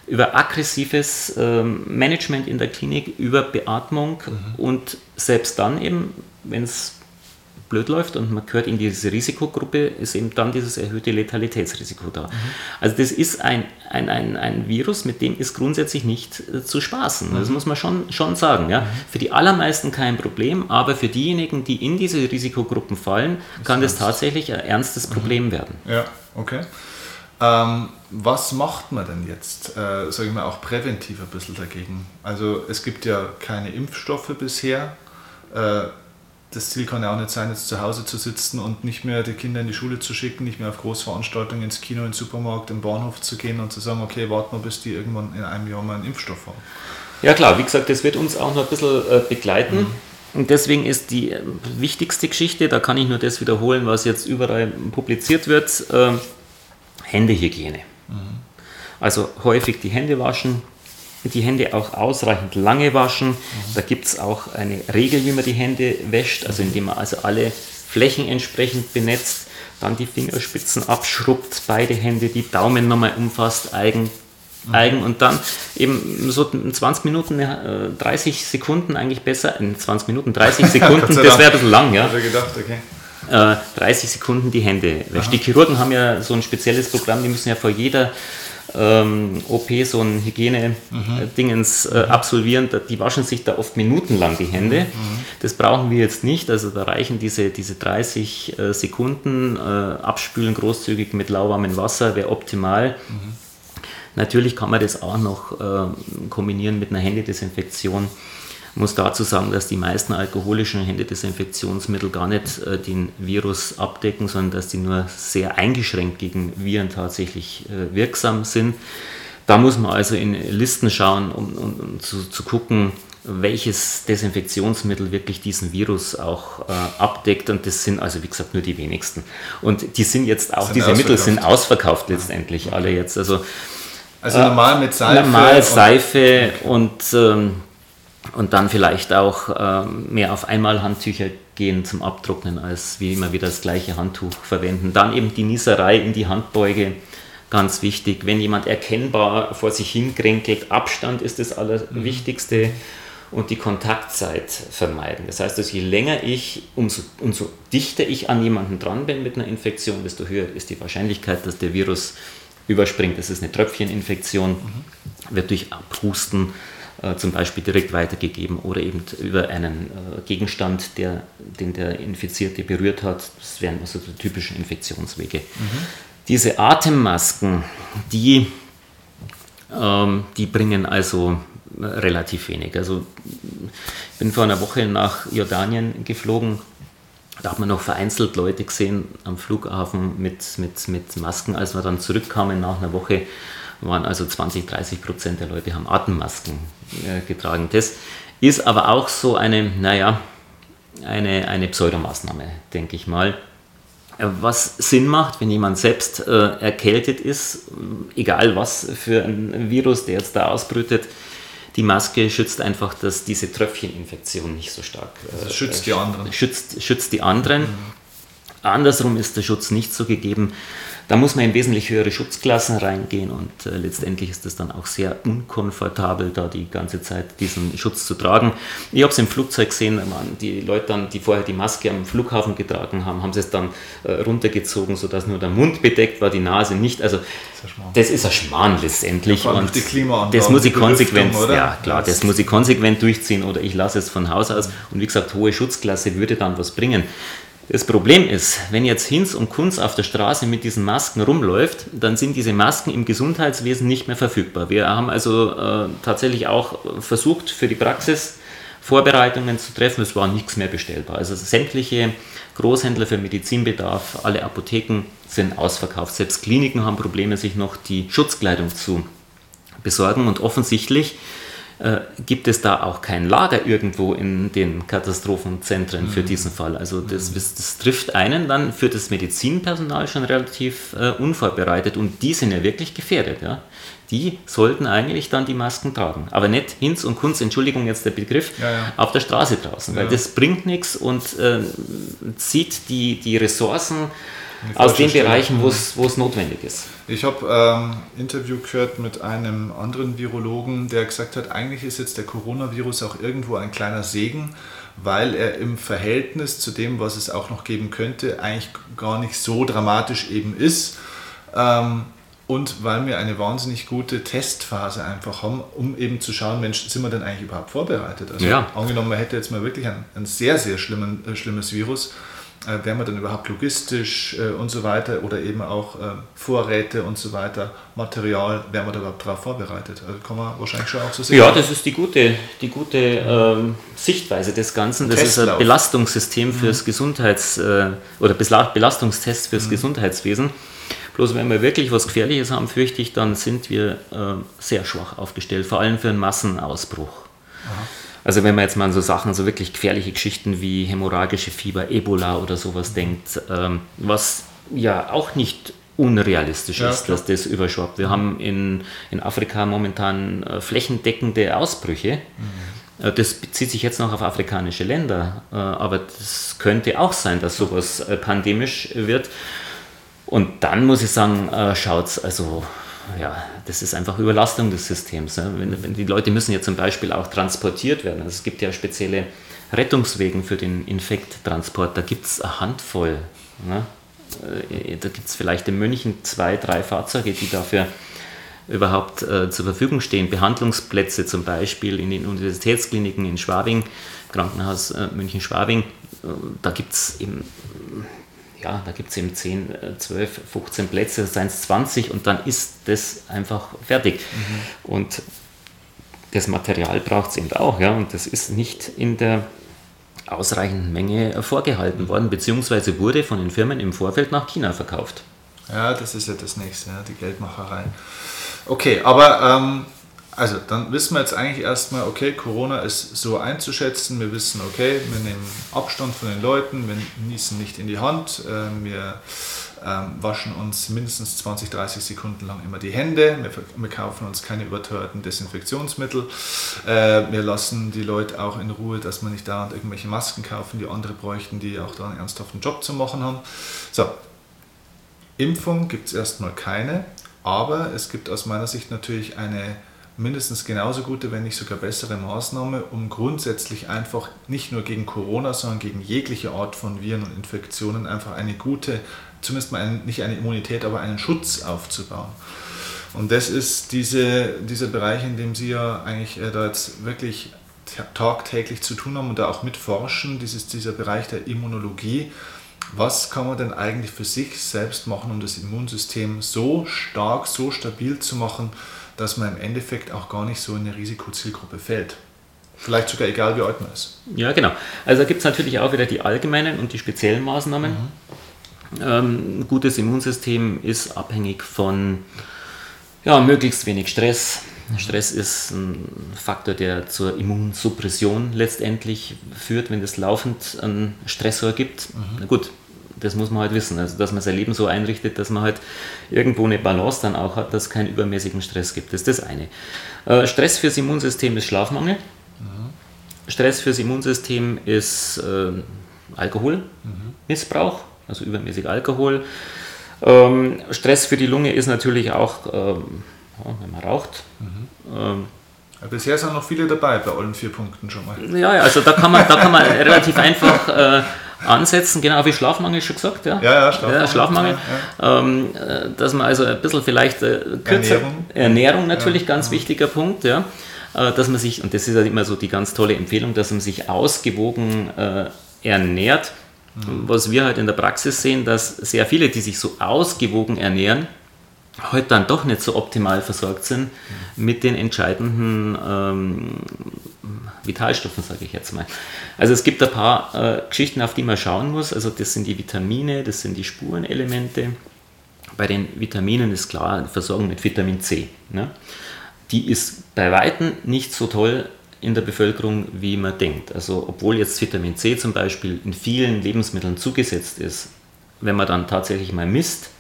über aggressives ähm, Management in der Klinik, über Beatmung mhm. und selbst dann eben, wenn es blöd läuft und man gehört in diese Risikogruppe, ist eben dann dieses erhöhte Letalitätsrisiko da. Mhm. Also das ist ein, ein, ein, ein Virus, mit dem ist grundsätzlich nicht äh, zu spaßen. Mhm. Das muss man schon, schon sagen. Ja. Mhm. Für die allermeisten kein Problem, aber für diejenigen, die in diese Risikogruppen fallen, das kann das tatsächlich ein ernstes mhm. Problem werden. Ja, okay. Ähm, was macht man denn jetzt, äh, sage ich mal, auch präventiv ein bisschen dagegen? Also es gibt ja keine Impfstoffe bisher. Äh, das Ziel kann ja auch nicht sein, jetzt zu Hause zu sitzen und nicht mehr die Kinder in die Schule zu schicken, nicht mehr auf Großveranstaltungen, ins Kino, in den Supermarkt, im Bahnhof zu gehen und zu sagen, okay, warten wir, bis die irgendwann in einem Jahr mal einen Impfstoff haben. Ja klar, wie gesagt, das wird uns auch noch ein bisschen äh, begleiten. Mhm. Und deswegen ist die äh, wichtigste Geschichte, da kann ich nur das wiederholen, was jetzt überall publiziert wird, äh, Händehygiene. Mhm. Also häufig die Hände waschen, die Hände auch ausreichend lange waschen. Mhm. Da gibt es auch eine Regel, wie man die Hände wäscht, also indem man also alle Flächen entsprechend benetzt, dann die Fingerspitzen abschrubbt, beide Hände, die Daumen nochmal umfasst, eigen, mhm. eigen und dann eben so 20 Minuten, 30 äh, Sekunden eigentlich besser, in 20 Minuten, 30 Sekunden, das wäre ein bisschen lang, ja. Gedacht, okay. 30 Sekunden die Hände wäscht. Die Chirurgen haben ja so ein spezielles Programm, die müssen ja vor jeder ähm, OP so ein Hygiene-Dingens mhm. äh, absolvieren, die waschen sich da oft minutenlang die Hände. Mhm. Das brauchen wir jetzt nicht, also da reichen diese, diese 30 äh, Sekunden, äh, abspülen großzügig mit lauwarmem Wasser, wäre optimal. Mhm. Natürlich kann man das auch noch äh, kombinieren mit einer Händedesinfektion muss dazu sagen, dass die meisten alkoholischen Händedesinfektionsmittel gar nicht äh, den Virus abdecken, sondern dass die nur sehr eingeschränkt gegen Viren tatsächlich äh, wirksam sind. Da muss man also in Listen schauen, um, um, um zu, zu, gucken, welches Desinfektionsmittel wirklich diesen Virus auch äh, abdeckt. Und das sind also, wie gesagt, nur die wenigsten. Und die sind jetzt auch, sind diese Mittel sind ausverkauft letztendlich, alle jetzt. Also, also normal mit Seife. Normal Seife und, und ähm, und dann vielleicht auch äh, mehr auf Einmalhandtücher gehen zum Abtrocknen, als wie immer wieder das gleiche Handtuch verwenden. Dann eben die Nieserei in die Handbeuge, ganz wichtig. Wenn jemand erkennbar vor sich hinkränkelt, Abstand ist das Allerwichtigste und die Kontaktzeit vermeiden. Das heißt, dass je länger ich, umso, umso dichter ich an jemanden dran bin mit einer Infektion, desto höher ist die Wahrscheinlichkeit, dass der Virus überspringt. Das ist eine Tröpfcheninfektion, mhm. wird durch Abhusten zum Beispiel direkt weitergegeben oder eben über einen äh, Gegenstand, der, den der Infizierte berührt hat. Das wären also die typischen Infektionswege. Mhm. Diese Atemmasken, die, ähm, die bringen also relativ wenig. Also ich bin vor einer Woche nach Jordanien geflogen. Da hat man noch vereinzelt Leute gesehen am Flughafen mit, mit, mit Masken. Als wir dann zurückkamen nach einer Woche, waren also 20, 30 Prozent der Leute haben Atemmasken äh, getragen. Das ist aber auch so eine, naja, eine, eine Pseudomaßnahme, denke ich mal. Äh, was Sinn macht, wenn jemand selbst äh, erkältet ist, egal was für ein Virus, der jetzt da ausbrütet, die Maske schützt einfach, dass diese Tröpfcheninfektion nicht so stark äh, also schützt die anderen. Schützt, schützt die anderen. Mhm. Andersrum ist der Schutz nicht so gegeben. Da muss man in wesentlich höhere Schutzklassen reingehen und äh, letztendlich ist es dann auch sehr unkomfortabel, da die ganze Zeit diesen Schutz zu tragen. Ich habe es im Flugzeug gesehen, man, die Leute, dann, die vorher die Maske am Flughafen getragen haben, haben sie es dann äh, runtergezogen, sodass nur der Mund bedeckt war, die Nase nicht. Also das ist ein Schmarrn letztendlich. Ja, und das muss ich konsequent, ja klar, das muss ich konsequent durchziehen oder ich lasse es von Haus aus. Und wie gesagt, hohe Schutzklasse würde dann was bringen. Das Problem ist, wenn jetzt Hinz und Kunz auf der Straße mit diesen Masken rumläuft, dann sind diese Masken im Gesundheitswesen nicht mehr verfügbar. Wir haben also äh, tatsächlich auch versucht, für die Praxis Vorbereitungen zu treffen. Es war nichts mehr bestellbar. Also sämtliche Großhändler für Medizinbedarf, alle Apotheken sind ausverkauft. Selbst Kliniken haben Probleme, sich noch die Schutzkleidung zu besorgen. Und offensichtlich äh, gibt es da auch kein Lager irgendwo in den Katastrophenzentren für mhm. diesen Fall. Also das, mhm. das, das, trifft einen dann für das Medizinpersonal schon relativ äh, unvorbereitet und die sind ja wirklich gefährdet. Ja? Die sollten eigentlich dann die Masken tragen. Aber nicht Hinz und Kunz, Entschuldigung jetzt der Begriff, ja, ja. auf der Straße draußen, weil das bringt nichts und äh, zieht die, die Ressourcen aus den Bereichen, wo es notwendig ist. Ich habe ein ähm, Interview gehört mit einem anderen Virologen, der gesagt hat, eigentlich ist jetzt der Coronavirus auch irgendwo ein kleiner Segen, weil er im Verhältnis zu dem, was es auch noch geben könnte, eigentlich gar nicht so dramatisch eben ist. Ähm, und weil wir eine wahnsinnig gute Testphase einfach haben, um eben zu schauen, Mensch, sind wir denn eigentlich überhaupt vorbereitet? Also ja. angenommen, man hätte jetzt mal wirklich ein, ein sehr, sehr schlimmen, äh, schlimmes Virus, äh, wären wir dann überhaupt logistisch äh, und so weiter oder eben auch äh, Vorräte und so weiter, Material, wären wir da überhaupt darauf vorbereitet? Also kann man wahrscheinlich schon auch so sehen. Ja, das ist die gute, die gute ähm, Sichtweise des Ganzen. Das Testlauf. ist ein Belastungssystem fürs mhm. Gesundheits- äh, oder Belastungstest fürs mhm. Gesundheitswesen. Bloß wenn wir wirklich was Gefährliches haben, fürchte ich, dann sind wir äh, sehr schwach aufgestellt, vor allem für einen Massenausbruch. Aha. Also wenn man jetzt mal an so Sachen, so wirklich gefährliche Geschichten wie hämorrhagische Fieber, Ebola oder sowas denkt, ähm, was ja auch nicht unrealistisch ja, ist, klar. dass das überschwappt. Wir haben in, in Afrika momentan äh, flächendeckende Ausbrüche. Mhm. Äh, das bezieht sich jetzt noch auf afrikanische Länder, äh, aber das könnte auch sein, dass sowas äh, pandemisch wird. Und dann muss ich sagen, äh, schaut es, also ja, das ist einfach Überlastung des Systems. Ne? Wenn, wenn, die Leute müssen ja zum Beispiel auch transportiert werden. Also es gibt ja spezielle Rettungswegen für den Infekttransport. Da gibt es eine Handvoll. Ne? Äh, da gibt es vielleicht in München zwei, drei Fahrzeuge, die dafür überhaupt äh, zur Verfügung stehen. Behandlungsplätze zum Beispiel in den Universitätskliniken in Schwabing, Krankenhaus äh, München-Schwabing. Äh, da gibt es eben, ja, da gibt es eben 10, 12, 15 Plätze, seien es 20 und dann ist das einfach fertig. Mhm. Und das Material braucht es eben auch, ja, und das ist nicht in der ausreichenden Menge vorgehalten worden, beziehungsweise wurde von den Firmen im Vorfeld nach China verkauft. Ja, das ist ja das nächste, ja, die Geldmacherei. Okay, aber ähm, also dann wissen wir jetzt eigentlich erstmal, okay, Corona ist so einzuschätzen. Wir wissen, okay, wir nehmen Abstand von den Leuten, wir niesen nicht in die Hand, äh, wir ähm, waschen uns mindestens 20, 30 Sekunden lang immer die Hände. Wir, wir kaufen uns keine überteuerten Desinfektionsmittel. Äh, wir lassen die Leute auch in Ruhe, dass wir nicht dauernd irgendwelche Masken kaufen, die andere bräuchten, die auch da einen ernsthaften Job zu machen haben. So, Impfung gibt es erstmal keine, aber es gibt aus meiner Sicht natürlich eine mindestens genauso gute, wenn nicht sogar bessere Maßnahme, um grundsätzlich einfach nicht nur gegen Corona, sondern gegen jegliche Art von Viren und Infektionen einfach eine gute zumindest mal einen, nicht eine Immunität, aber einen Schutz aufzubauen. Und das ist diese, dieser Bereich, in dem Sie ja eigentlich äh, da jetzt wirklich tagtäglich zu tun haben und da auch mitforschen, dieses, dieser Bereich der Immunologie. Was kann man denn eigentlich für sich selbst machen, um das Immunsystem so stark, so stabil zu machen, dass man im Endeffekt auch gar nicht so in eine Risikozielgruppe fällt? Vielleicht sogar egal, wie alt man ist. Ja, genau. Also da gibt es natürlich auch wieder die allgemeinen und die speziellen Maßnahmen. Mhm. Ähm, ein gutes Immunsystem ist abhängig von ja, möglichst wenig Stress. Stress ist ein Faktor, der zur Immunsuppression letztendlich führt, wenn es laufend einen Stressor gibt. Mhm. Na gut, das muss man halt wissen, also dass man sein Leben so einrichtet, dass man halt irgendwo eine Balance dann auch hat, dass es keinen übermäßigen Stress gibt. Das ist das eine. Äh, Stress fürs Immunsystem ist Schlafmangel. Mhm. Stress fürs Immunsystem ist äh, Alkoholmissbrauch. Mhm also übermäßig Alkohol. Ähm, Stress für die Lunge ist natürlich auch, ähm, wenn man raucht. Mhm. Ähm, Bisher sind noch viele dabei bei allen vier Punkten schon mal. Ja, also da kann man, da kann man relativ einfach äh, ansetzen, genau wie Schlafmangel schon gesagt. Ja, ja, ja Schlafmangel. Ja, Schlafmangel ja. Ähm, äh, dass man also ein bisschen vielleicht äh, kürzer. Ernährung, Ernährung natürlich, ganz wichtiger Punkt, ja. Äh, dass man sich, und das ist halt immer so die ganz tolle Empfehlung, dass man sich ausgewogen äh, ernährt Mhm. Was wir halt in der Praxis sehen, dass sehr viele, die sich so ausgewogen ernähren, heute dann doch nicht so optimal versorgt sind mhm. mit den entscheidenden ähm, Vitalstoffen, sage ich jetzt mal. Also es gibt ein paar äh, Geschichten, auf die man schauen muss. Also das sind die Vitamine, das sind die Spurenelemente. Bei den Vitaminen ist klar, die Versorgung mit Vitamin C. Ne? Die ist bei Weitem nicht so toll in der Bevölkerung, wie man denkt. Also obwohl jetzt Vitamin C zum Beispiel in vielen Lebensmitteln zugesetzt ist, wenn man dann tatsächlich mal misst,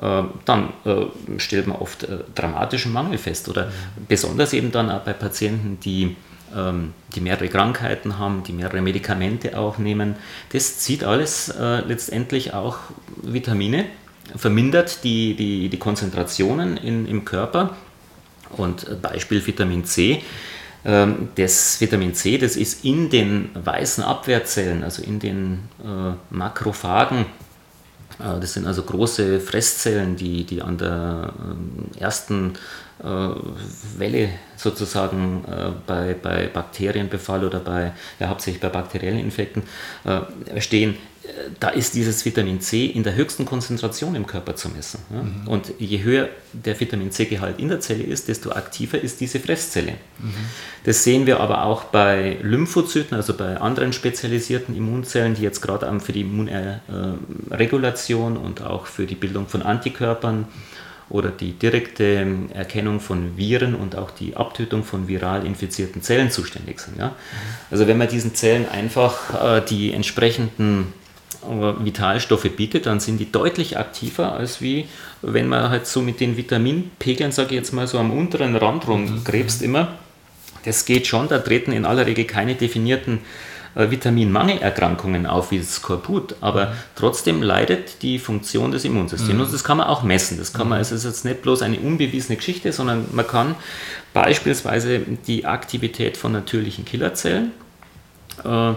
äh, dann äh, stellt man oft äh, dramatischen Mangel fest. Oder besonders eben dann auch bei Patienten, die, die mehrere Krankheiten haben, die mehrere Medikamente auch nehmen. Das zieht alles letztendlich auch Vitamine, vermindert die, die, die Konzentrationen in, im Körper. Und Beispiel Vitamin C ähm, das Vitamin C, das ist in den weißen Abwehrzellen, also in den äh, Makrophagen, äh, das sind also große Fresszellen, die, die an der äh, ersten äh, Welle sozusagen äh, bei, bei Bakterienbefall oder bei, ja, hauptsächlich bei bakteriellen Infekten äh, stehen da ist dieses Vitamin C in der höchsten Konzentration im Körper zu messen. Ja? Mhm. Und je höher der Vitamin C-Gehalt in der Zelle ist, desto aktiver ist diese Fresszelle. Mhm. Das sehen wir aber auch bei Lymphozyten, also bei anderen spezialisierten Immunzellen, die jetzt gerade für die Immunregulation und auch für die Bildung von Antikörpern oder die direkte Erkennung von Viren und auch die Abtötung von viral infizierten Zellen zuständig sind. Ja? Also wenn man diesen Zellen einfach äh, die entsprechenden Vitalstoffe bietet, dann sind die deutlich aktiver, als wie wenn man halt so mit den Vitaminpegeln, sage ich jetzt mal, so am unteren Rand rumgräbst mhm. immer. Das geht schon, da treten in aller Regel keine definierten äh, Vitaminmangelerkrankungen auf wie das Skorbut, aber mhm. trotzdem leidet die Funktion des Immunsystems. Mhm. Und das kann man auch messen. Das kann man, mhm. es ist jetzt nicht bloß eine unbewiesene Geschichte, sondern man kann beispielsweise die Aktivität von natürlichen Killerzellen äh,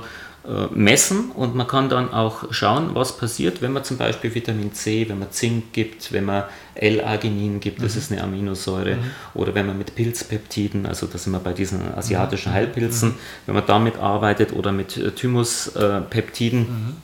messen und man kann dann auch schauen, was passiert, wenn man zum Beispiel Vitamin C, wenn man Zink gibt, wenn man L-Arginin gibt, das mhm. ist eine Aminosäure, mhm. oder wenn man mit Pilzpeptiden, also da sind wir bei diesen asiatischen mhm. Heilpilzen, mhm. wenn man damit arbeitet oder mit Thymuspeptiden.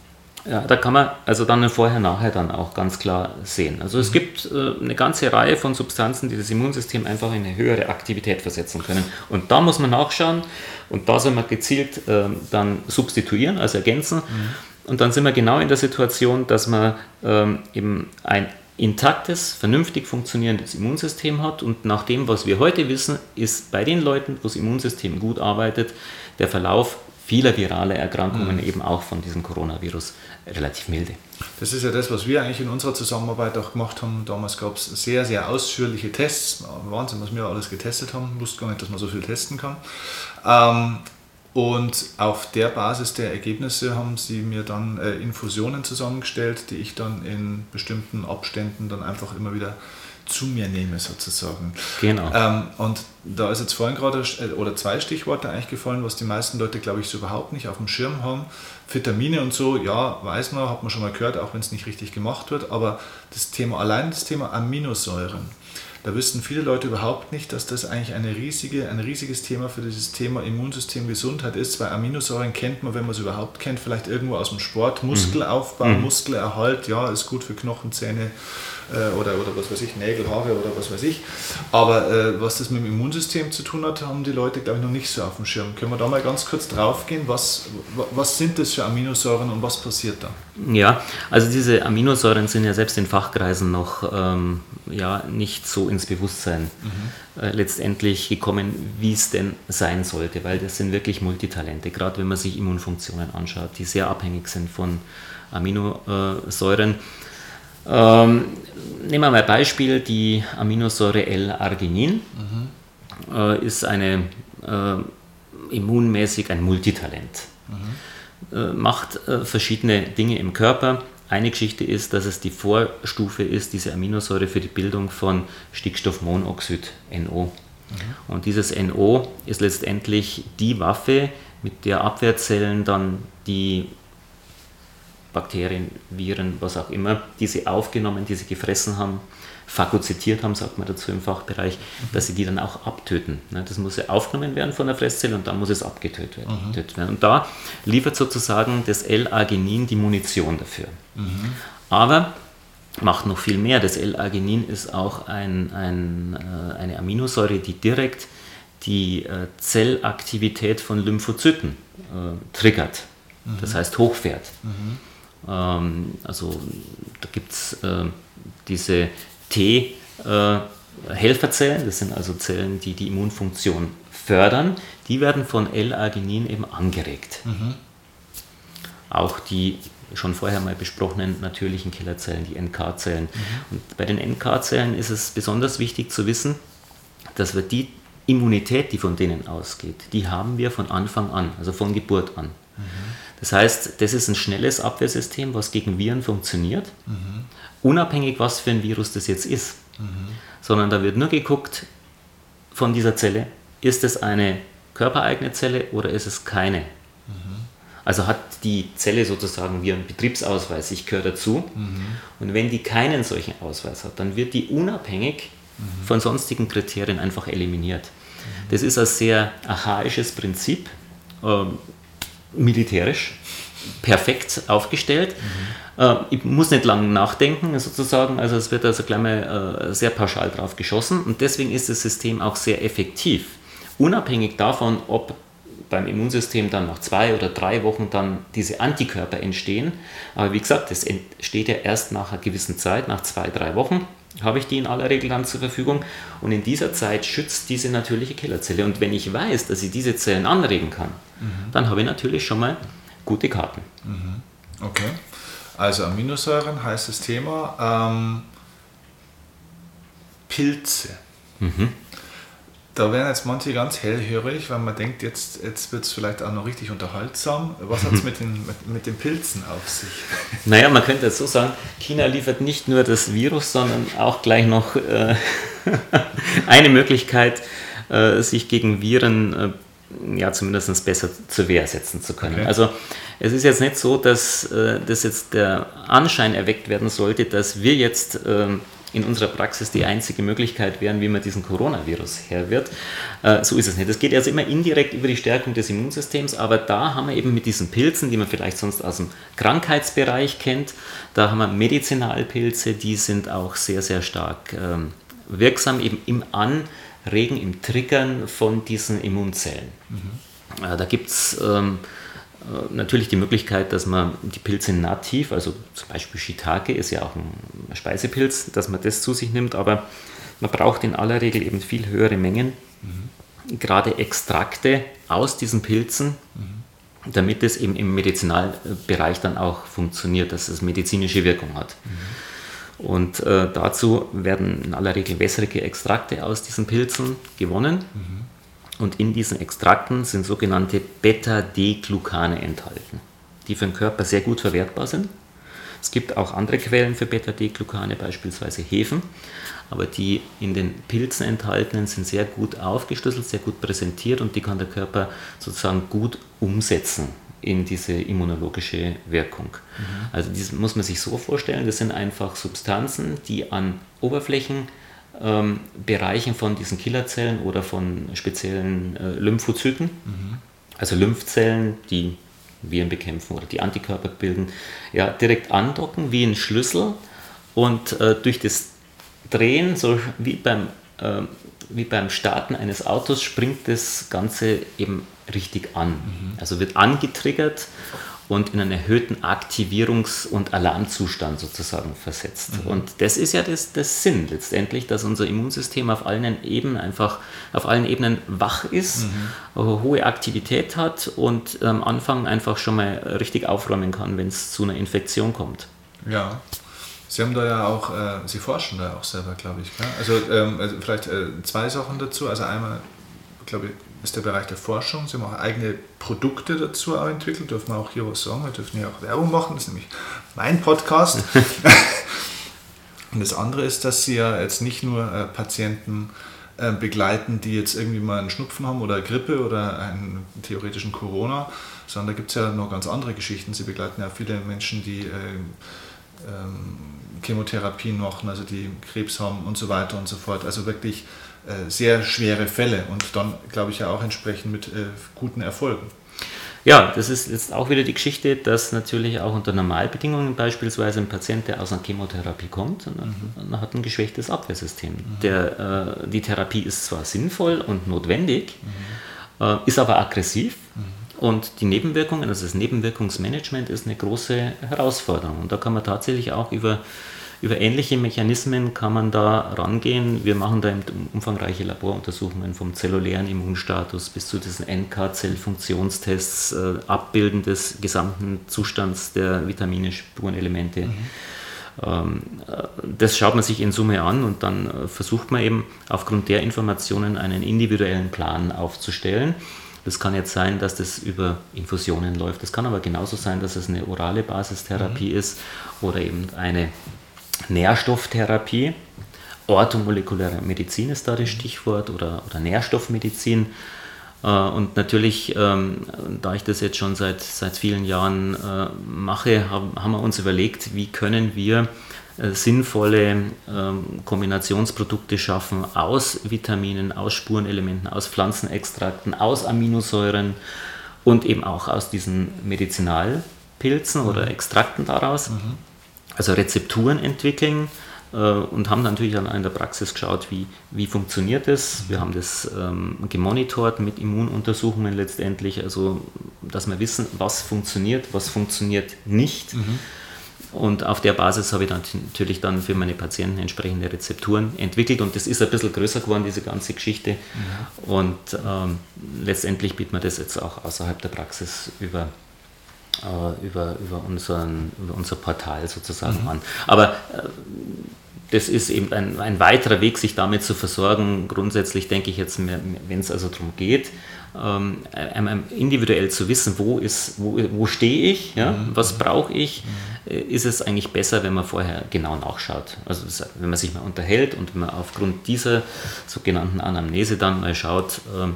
Ja, da kann man also dann Vorher-Nachher dann auch ganz klar sehen. Also es mhm. gibt äh, eine ganze Reihe von Substanzen, die das Immunsystem einfach in eine höhere Aktivität versetzen können. Und da muss man nachschauen und da soll man gezielt äh, dann substituieren, also ergänzen. Mhm. Und dann sind wir genau in der Situation, dass man ähm, eben ein intaktes, vernünftig funktionierendes Immunsystem hat. Und nach dem, was wir heute wissen, ist bei den Leuten, wo das Immunsystem gut arbeitet, der Verlauf vieler viraler Erkrankungen mhm. eben auch von diesem Coronavirus relativ milde. Das ist ja das, was wir eigentlich in unserer Zusammenarbeit auch gemacht haben. Damals gab es sehr, sehr ausführliche Tests. Wahnsinn, was wir alles getestet haben. Ich wusste gar nicht, dass man so viel testen kann. Ähm, und auf der Basis der Ergebnisse haben sie mir dann äh, Infusionen zusammengestellt, die ich dann in bestimmten Abständen dann einfach immer wieder zu mir nehme sozusagen. Genau. Ähm, und da ist jetzt vorhin gerade äh, oder zwei Stichworte eigentlich gefallen, was die meisten Leute, glaube ich, so überhaupt nicht auf dem Schirm haben. Vitamine und so, ja, weiß man, hat man schon mal gehört, auch wenn es nicht richtig gemacht wird, aber das Thema, allein das Thema Aminosäuren, da wissen viele Leute überhaupt nicht, dass das eigentlich eine riesige, ein riesiges Thema für dieses Thema Immunsystem Gesundheit ist, weil Aminosäuren kennt man, wenn man es überhaupt kennt, vielleicht irgendwo aus dem Sport, Muskelaufbau, mhm. Muskelerhalt, ja, ist gut für Knochen, Zähne, äh, oder, oder was weiß ich, Nägel, Haare oder was weiß ich. Aber äh, was das mit dem Immunsystem zu tun hat, haben die Leute, glaube ich, noch nicht so auf dem Schirm. Können wir da mal ganz kurz drauf gehen? Was, was sind das für Aminosäuren und was passiert da? Ja, also diese Aminosäuren sind ja selbst in Fachkreisen noch ähm, ja, nicht so ins Bewusstsein mhm. äh, letztendlich gekommen, wie es denn sein sollte, weil das sind wirklich Multitalente, gerade wenn man sich Immunfunktionen anschaut, die sehr abhängig sind von Aminosäuren. Ähm, nehmen wir mal ein Beispiel, die Aminosäure L-Arginin mhm. äh, ist eine äh, immunmäßig ein Multitalent. Mhm. Äh, macht äh, verschiedene Dinge im Körper. Eine Geschichte ist, dass es die Vorstufe ist, diese Aminosäure für die Bildung von Stickstoffmonoxid, NO. Mhm. Und dieses NO ist letztendlich die Waffe, mit der Abwehrzellen dann die Bakterien, Viren, was auch immer, die sie aufgenommen, die sie gefressen haben, phagozytiert haben, sagt man dazu im Fachbereich, mhm. dass sie die dann auch abtöten. Ne, das muss ja aufgenommen werden von der Fresszelle und dann muss es abgetötet werden. Mhm. Und da liefert sozusagen das L-Arginin die Munition dafür. Mhm. Aber macht noch viel mehr. Das L-Arginin ist auch ein, ein, äh, eine Aminosäure, die direkt die äh, Zellaktivität von Lymphozyten äh, triggert. Das mhm. heißt hochfährt. Mhm. Ähm, also da gibt es äh, diese T-Helferzellen, das sind also Zellen, die die Immunfunktion fördern, die werden von L-Arginin eben angeregt. Mhm. Auch die schon vorher mal besprochenen natürlichen Killerzellen, die NK-Zellen. Mhm. Und bei den NK-Zellen ist es besonders wichtig zu wissen, dass wir die Immunität, die von denen ausgeht, die haben wir von Anfang an, also von Geburt an. Mhm. Das heißt, das ist ein schnelles Abwehrsystem, was gegen Viren funktioniert, mhm. unabhängig was für ein Virus das jetzt ist. Mhm. Sondern da wird nur geguckt von dieser Zelle, ist es eine körpereigene Zelle oder ist es keine. Mhm. Also hat die Zelle sozusagen wie ein Betriebsausweis, ich gehöre dazu. Und wenn die keinen solchen Ausweis hat, dann wird die unabhängig von sonstigen Kriterien einfach eliminiert. Das ist ein sehr archaisches Prinzip. Militärisch perfekt aufgestellt. Mhm. Ich muss nicht lange nachdenken, sozusagen. Also es wird also gleich mal äh, sehr pauschal drauf geschossen und deswegen ist das System auch sehr effektiv. Unabhängig davon, ob beim Immunsystem dann nach zwei oder drei Wochen dann diese Antikörper entstehen. Aber wie gesagt, das entsteht ja erst nach einer gewissen Zeit, nach zwei, drei Wochen habe ich die in aller Regel dann zur Verfügung. Und in dieser Zeit schützt diese natürliche Killerzelle. Und wenn ich weiß, dass ich diese Zellen anregen kann, mhm. dann habe ich natürlich schon mal gute Karten. Mhm. Okay. Also Aminosäuren, heißes Thema. Ähm, Pilze. Mhm. Da werden jetzt manche ganz hellhörig, weil man denkt, jetzt, jetzt wird es vielleicht auch noch richtig unterhaltsam. Was hat es mit den, mit, mit den Pilzen auf sich? Naja, man könnte jetzt so sagen, China liefert nicht nur das Virus, sondern auch gleich noch äh, eine Möglichkeit, äh, sich gegen Viren äh, ja zumindest besser zur Wehr setzen zu können. Okay. Also es ist jetzt nicht so, dass äh, das jetzt der Anschein erweckt werden sollte, dass wir jetzt ähm, in unserer Praxis die einzige Möglichkeit wären, wie man diesen Coronavirus her wird. Äh, so ist es nicht. Es geht also immer indirekt über die Stärkung des Immunsystems, aber da haben wir eben mit diesen Pilzen, die man vielleicht sonst aus dem Krankheitsbereich kennt, da haben wir Medizinalpilze, die sind auch sehr, sehr stark ähm, wirksam eben im Anregen, im Triggern von diesen Immunzellen. Mhm. Äh, da gibt es ähm, äh, natürlich die Möglichkeit, dass man die Pilze nativ, also zum Beispiel Shiitake ist ja auch ein Speisepilz, dass man das zu sich nimmt, aber man braucht in aller Regel eben viel höhere Mengen, mhm. gerade Extrakte aus diesen Pilzen, mhm. damit es eben im Medizinalbereich dann auch funktioniert, dass es medizinische Wirkung hat. Mhm. Und äh, dazu werden in aller Regel wässrige Extrakte aus diesen Pilzen gewonnen. Und in diesen Extrakten sind sogenannte Beta-D-Glucane enthalten, die für den Körper sehr gut verwertbar sind. Es gibt auch andere Quellen für Beta-D-Glucane, beispielsweise Hefen, aber die in den Pilzen enthaltenen sind sehr gut aufgeschlüsselt, sehr gut präsentiert und die kann der Körper sozusagen gut umsetzen in diese immunologische Wirkung. Mhm. Also das muss man sich so vorstellen, das sind einfach Substanzen, die an Oberflächen ähm, Bereichen von diesen Killerzellen oder von speziellen äh, Lymphozyten, mhm. also Lymphzellen, die Viren bekämpfen oder die Antikörper bilden, ja, direkt andocken wie ein Schlüssel und äh, durch das Drehen, so wie beim, äh, wie beim Starten eines Autos, springt das Ganze eben richtig an. Mhm. Also wird angetriggert und in einen erhöhten Aktivierungs- und Alarmzustand sozusagen versetzt. Mhm. Und das ist ja das, das Sinn letztendlich, dass unser Immunsystem auf allen Ebenen einfach auf allen Ebenen wach ist, mhm. hohe Aktivität hat und am Anfang einfach schon mal richtig aufräumen kann, wenn es zu einer Infektion kommt. Ja. Sie haben da ja auch, äh, Sie forschen da auch selber, glaube ich. Gell? Also, ähm, also vielleicht äh, zwei Sachen dazu. Also einmal, glaube ich, ist der Bereich der Forschung. Sie haben auch eigene Produkte dazu auch entwickelt, dürfen wir auch hier was sagen, wir dürfen hier auch Werbung machen, das ist nämlich mein Podcast. Und das andere ist, dass Sie ja jetzt nicht nur äh, Patienten äh, begleiten, die jetzt irgendwie mal einen Schnupfen haben oder Grippe oder einen theoretischen Corona, sondern da gibt es ja noch ganz andere Geschichten. Sie begleiten ja viele Menschen, die äh, ähm, Chemotherapien machen, also die Krebs haben und so weiter und so fort. Also wirklich sehr schwere Fälle und dann, glaube ich, ja auch entsprechend mit äh, guten Erfolgen. Ja, das ist jetzt auch wieder die Geschichte, dass natürlich auch unter Normalbedingungen beispielsweise ein Patient, der aus einer Chemotherapie kommt, mhm. hat ein geschwächtes Abwehrsystem. Mhm. Der, äh, die Therapie ist zwar sinnvoll und notwendig, mhm. äh, ist aber aggressiv mhm. und die Nebenwirkungen, also das Nebenwirkungsmanagement ist eine große Herausforderung. Und da kann man tatsächlich auch über über ähnliche Mechanismen kann man da rangehen. Wir machen da umfangreiche Laboruntersuchungen vom zellulären Immunstatus bis zu diesen NK-Zellfunktionstests, äh, Abbilden des gesamten Zustands der Vitamine, Spurenelemente. Mhm. Ähm, äh, das schaut man sich in Summe an und dann äh, versucht man eben aufgrund der Informationen einen individuellen Plan aufzustellen. Das kann jetzt sein, dass das über Infusionen läuft. Das kann aber genauso sein, dass es eine orale Basistherapie mhm. ist oder eben eine Nährstofftherapie. Orthomolekulare Medizin ist da das Stichwort oder, oder Nährstoffmedizin. Äh, und natürlich, ähm, da ich das jetzt schon seit, seit vielen Jahren äh, mache, haben, haben wir uns überlegt, wie können wir äh, sinnvolle ähm, Kombinationsprodukte schaffen aus Vitaminen, aus Spurenelementen, aus Pflanzenextrakten, aus Aminosäuren und eben auch aus diesen Medizinalpilzen mhm. oder Extrakten daraus. Mhm also Rezepturen entwickeln äh, und haben natürlich dann in der Praxis geschaut, wie, wie funktioniert das. Wir haben das ähm, gemonitort mit Immununtersuchungen letztendlich, also dass wir wissen, was funktioniert, was funktioniert nicht. Mhm. Und auf der Basis habe ich dann natürlich dann für meine Patienten entsprechende Rezepturen entwickelt und das ist ein bisschen größer geworden, diese ganze Geschichte. Mhm. Und ähm, letztendlich bietet man das jetzt auch außerhalb der Praxis über äh, über, über, unseren, über unser Portal sozusagen mhm. an. Aber äh, das ist eben ein, ein, weiterer Weg, sich damit zu versorgen. Grundsätzlich denke ich jetzt, wenn es also darum geht, ähm, individuell zu wissen, wo, ist, wo, wo stehe ich, ja? Mhm. was brauche ich, mhm. Äh, ist es eigentlich besser, wenn man vorher genau nachschaut. Also wenn man sich mal unterhält und wenn man aufgrund dieser sogenannten Anamnese dann mal schaut, äh,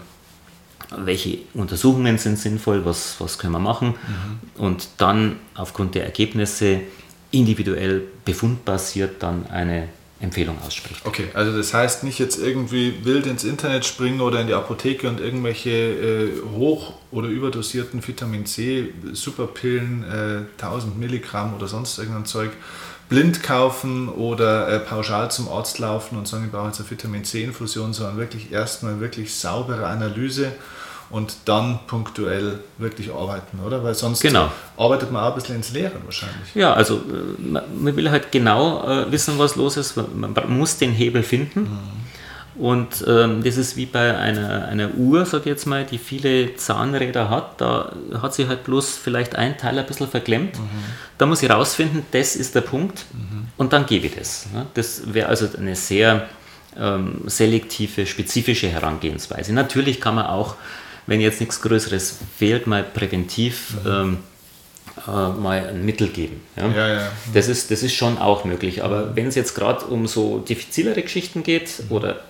welche Untersuchungen sind sinnvoll, was, was können wir machen mhm. und dann aufgrund der Ergebnisse individuell befundbasiert dann eine Empfehlung ausspricht. Okay, also das heißt nicht jetzt irgendwie wild ins Internet springen oder in die Apotheke und irgendwelche äh, hoch- oder überdosierten Vitamin C Superpillen, äh, 1000 Milligramm oder sonst irgendein Zeug blind kaufen oder äh, pauschal zum Arzt laufen und sagen, ich brauche jetzt eine Vitamin C Infusion, sondern wirklich erstmal wirklich saubere Analyse und dann punktuell wirklich arbeiten, oder? Weil sonst genau. arbeitet man auch ein bisschen ins Leere wahrscheinlich. Ja, also äh, man will halt genau äh, wissen, was los ist. Man muss den Hebel finden. Mhm. Und ähm, das ist wie bei einer, einer Uhr, sag ich jetzt mal, die viele Zahnräder hat. Da hat sie halt bloß vielleicht ein Teil ein bisschen verklemmt. Mhm. Da muss ich rausfinden, das ist der Punkt. Mhm. Und dann gebe ich das. Ne? Das wäre also eine sehr ähm, selektive, spezifische Herangehensweise. Natürlich kann man auch wenn jetzt nichts Größeres fehlt, mal präventiv mhm. ähm, äh, mal ein Mittel geben. Ja? Ja, ja. Das, ist, das ist schon auch möglich. Aber wenn es jetzt gerade um so diffizilere Geschichten geht mhm. oder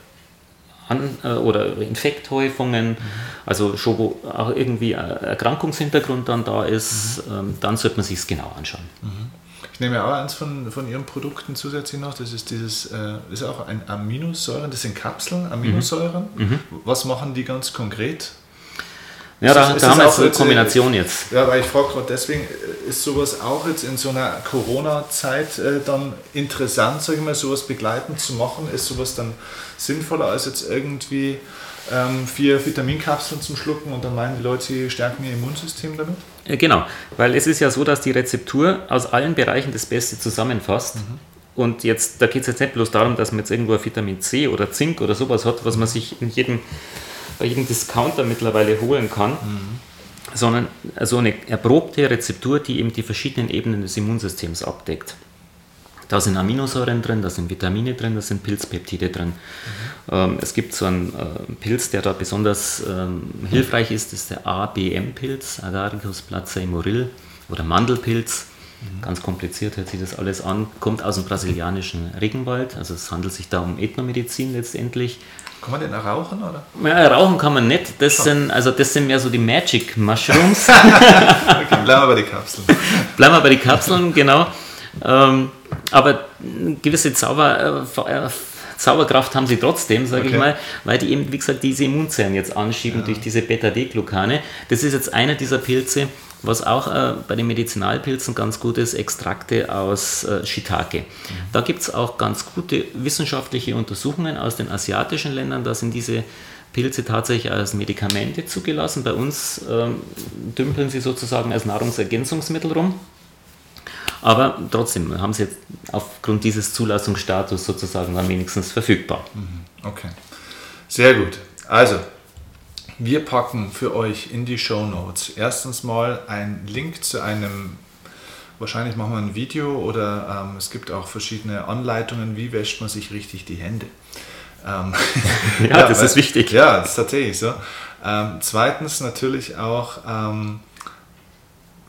an, äh, oder Infekthäufungen, mhm. also schon wo auch irgendwie Erkrankungshintergrund dann da ist, mhm. ähm, dann sollte man sich es genau anschauen. Mhm. Ich nehme ja auch eins von, von Ihren Produkten zusätzlich noch, das ist dieses, äh, ist auch ein Aminosäuren, das sind Kapseln, Aminosäuren. Was machen die ganz konkret? Ja, da, da haben wir jetzt eine Kombination jetzt. Ja, weil ich frage gerade deswegen, ist sowas auch jetzt in so einer Corona-Zeit äh, dann interessant, sage ich mal, sowas begleitend zu machen? Ist sowas dann sinnvoller als jetzt irgendwie ähm, vier Vitaminkapseln zum Schlucken und dann meinen die Leute, sie stärken ihr Immunsystem damit? Ja, genau, weil es ist ja so, dass die Rezeptur aus allen Bereichen das Beste zusammenfasst. Mhm. Und jetzt, da geht es jetzt nicht bloß darum, dass man jetzt irgendwo Vitamin C oder Zink oder sowas hat, was man sich in jedem bei jedem Discounter mittlerweile holen kann, mhm. sondern so eine erprobte Rezeptur, die eben die verschiedenen Ebenen des Immunsystems abdeckt. Da sind Aminosäuren drin, da sind Vitamine drin, da sind Pilzpeptide drin. Mhm. Ähm, es gibt so einen äh, Pilz, der da besonders ähm, hilfreich ist, das ist der ABM-Pilz, Agaricus placei oder Mandelpilz. Mhm. Ganz kompliziert hört sich das alles an. Kommt aus dem brasilianischen Regenwald, also es handelt sich da um Ethnomedizin letztendlich. Kann man den auch rauchen, oder? Ja, rauchen kann man nicht. Das sind, also das sind mehr so die Magic Mushrooms. okay, bleiben wir bei den Kapseln. bleiben wir bei den Kapseln, genau. Ähm, aber gewisse Zauber, äh, Zauberkraft haben sie trotzdem, sage okay. ich mal, weil die eben, wie gesagt, diese Immunzellen jetzt anschieben ja. durch diese Beta-D-Glucane. Das ist jetzt einer dieser Pilze, was auch äh, bei den Medizinalpilzen ganz gut ist, Extrakte aus äh, Shiitake. Mhm. Da gibt es auch ganz gute wissenschaftliche Untersuchungen aus den asiatischen Ländern. Da sind diese Pilze tatsächlich als Medikamente zugelassen. Bei uns ähm, dümpeln sie sozusagen als Nahrungsergänzungsmittel rum. Aber trotzdem haben sie jetzt aufgrund dieses Zulassungsstatus sozusagen dann wenigstens verfügbar. Mhm. Okay, sehr gut. Also, wir packen für euch in die Show Notes erstens mal einen Link zu einem, wahrscheinlich machen wir ein Video oder ähm, es gibt auch verschiedene Anleitungen, wie wäscht man sich richtig die Hände. Ähm, ja, ja, das weil, ist wichtig. Ja, das ist tatsächlich so. Ähm, zweitens natürlich auch ähm,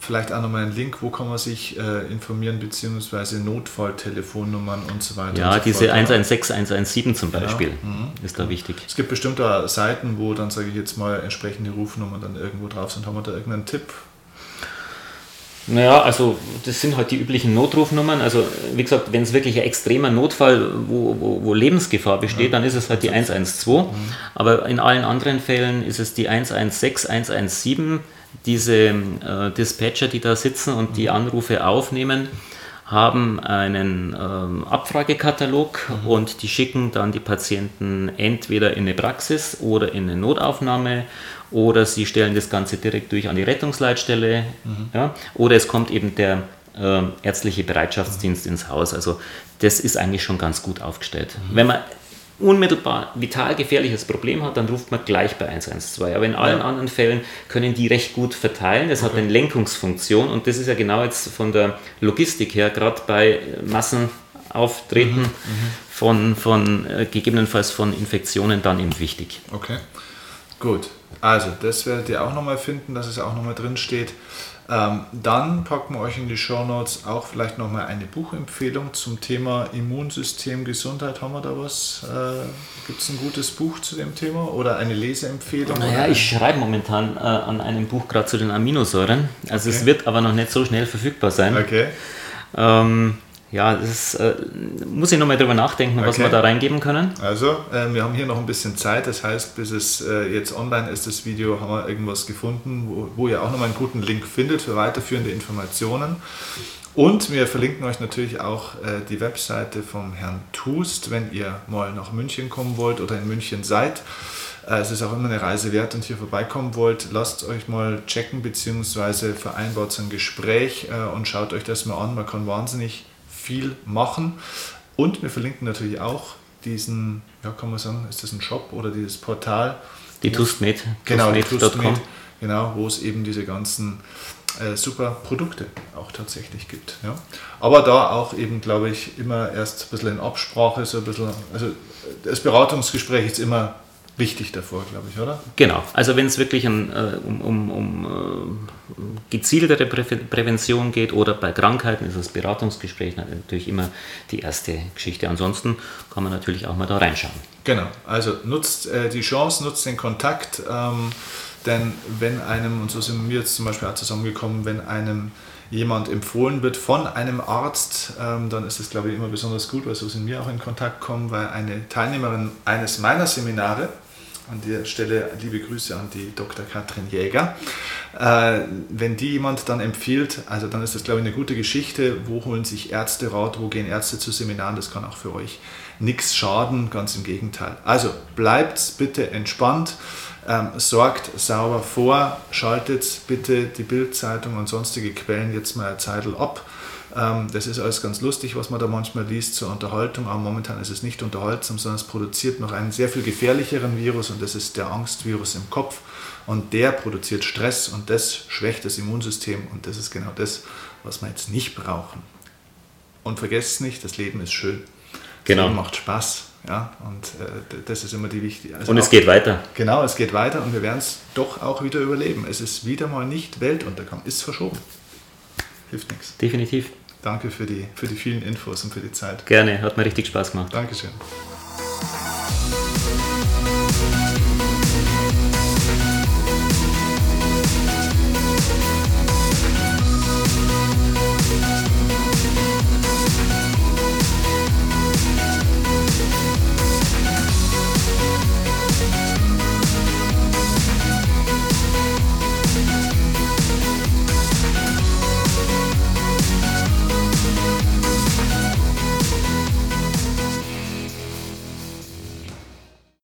vielleicht auch nochmal einen Link, wo kann man sich äh, informieren, beziehungsweise Notfalltelefonnummern und so weiter. Ja, so diese fort. 116, 117 zum Beispiel genau. mhm. ist da wichtig. Es gibt bestimmt da Seiten, wo dann, sage ich jetzt mal, entsprechende Rufnummern dann irgendwo drauf sind. Haben wir da irgendeinen Tipp? Naja, also das sind halt die üblichen Notrufnummern. Also wie gesagt, wenn es wirklich ein extremer Notfall, wo, wo, wo Lebensgefahr besteht, ja. dann ist es halt die 112. Mhm. Aber in allen anderen Fällen ist es die 116, 117 diese äh, Dispatcher, die da sitzen und die Anrufe aufnehmen, haben einen ähm, Abfragekatalog mhm. und die schicken dann die Patienten entweder in eine Praxis oder in eine Notaufnahme oder sie stellen das Ganze direkt durch an die Rettungsleitstelle mhm. ja, oder es kommt eben der äh, ärztliche Bereitschaftsdienst mhm. ins Haus. Also das ist eigentlich schon ganz gut aufgestellt. Mhm. Wenn man unmittelbar vital gefährliches Problem hat, dann ruft man gleich bei 112. Aber in allen ja. anderen Fällen können die recht gut verteilen. Das okay. hat eine Lenkungsfunktion und das ist ja genau jetzt von der Logistik her, gerade bei Massenauftreten mhm. mhm. von, von äh, gegebenenfalls von Infektionen dann eben wichtig. Okay, gut. Also, das werdet ihr auch nochmal finden, dass es auch nochmal drin steht. Ähm, dann packen wir euch in die Show Notes auch vielleicht nochmal eine Buchempfehlung zum Thema Immunsystem, Gesundheit. Haben wir da was? Äh, Gibt es ein gutes Buch zu dem Thema oder eine Leseempfehlung? Naja, ich schreibe momentan äh, an einem Buch gerade zu den Aminosäuren. Also okay. es wird aber noch nicht so schnell verfügbar sein. Okay. Ähm, ja, das äh, muss ich nochmal drüber nachdenken, okay. was wir da reingeben können. Also, äh, wir haben hier noch ein bisschen Zeit, das heißt, bis es äh, jetzt online ist, das Video, haben wir irgendwas gefunden, wo, wo ihr auch nochmal einen guten Link findet für weiterführende Informationen. Und wir verlinken euch natürlich auch äh, die Webseite vom Herrn Tust, wenn ihr mal nach München kommen wollt oder in München seid. Äh, es ist auch immer eine Reise wert und hier vorbeikommen wollt, lasst euch mal checken bzw. vereinbart so ein Gespräch äh, und schaut euch das mal an. Man kann wahnsinnig viel machen. Und wir verlinken natürlich auch diesen, ja, kann man sagen, ist das ein Shop oder dieses Portal? Die TustMed. Genau, die TustMed, genau, wo es eben diese ganzen äh, super Produkte auch tatsächlich gibt. Ja. Aber da auch eben, glaube ich, immer erst ein bisschen in Absprache, so ein bisschen, also das Beratungsgespräch ist immer wichtig davor, glaube ich, oder? Genau. Also wenn es wirklich an, äh, um, um, um äh, gezieltere Prä Prävention geht oder bei Krankheiten ist das Beratungsgespräch natürlich immer die erste Geschichte. Ansonsten kann man natürlich auch mal da reinschauen. Genau. Also nutzt äh, die Chance, nutzt den Kontakt, ähm, denn wenn einem, und so sind wir jetzt zum Beispiel auch zusammengekommen, wenn einem jemand empfohlen wird von einem Arzt, ähm, dann ist es, glaube ich, immer besonders gut, weil so sind wir auch in Kontakt gekommen, weil eine Teilnehmerin eines meiner Seminare, an der Stelle liebe Grüße an die Dr. Katrin Jäger. Äh, wenn die jemand dann empfiehlt, also dann ist das, glaube ich, eine gute Geschichte. Wo holen sich Ärzte Rat? Wo gehen Ärzte zu Seminaren? Das kann auch für euch nichts schaden, ganz im Gegenteil. Also bleibt bitte entspannt. Ähm, sorgt sauber vor, schaltet bitte die Bildzeitung und sonstige Quellen jetzt mal eine Zeit ab ähm, das ist alles ganz lustig, was man da manchmal liest zur Unterhaltung, aber momentan ist es nicht unterhaltsam, sondern es produziert noch einen sehr viel gefährlicheren Virus und das ist der Angstvirus im Kopf und der produziert Stress und das schwächt das Immunsystem und das ist genau das, was wir jetzt nicht brauchen. Und vergesst nicht, das Leben ist schön. Genau. Das macht Spaß. Ja, und äh, das ist immer die wichtige. Also und es auch, geht weiter. Genau, es geht weiter und wir werden es doch auch wieder überleben. Es ist wieder mal nicht Weltuntergang, ist verschoben. Hilft nichts. Definitiv. Danke für die, für die vielen Infos und für die Zeit. Gerne, hat mir richtig Spaß gemacht. Dankeschön.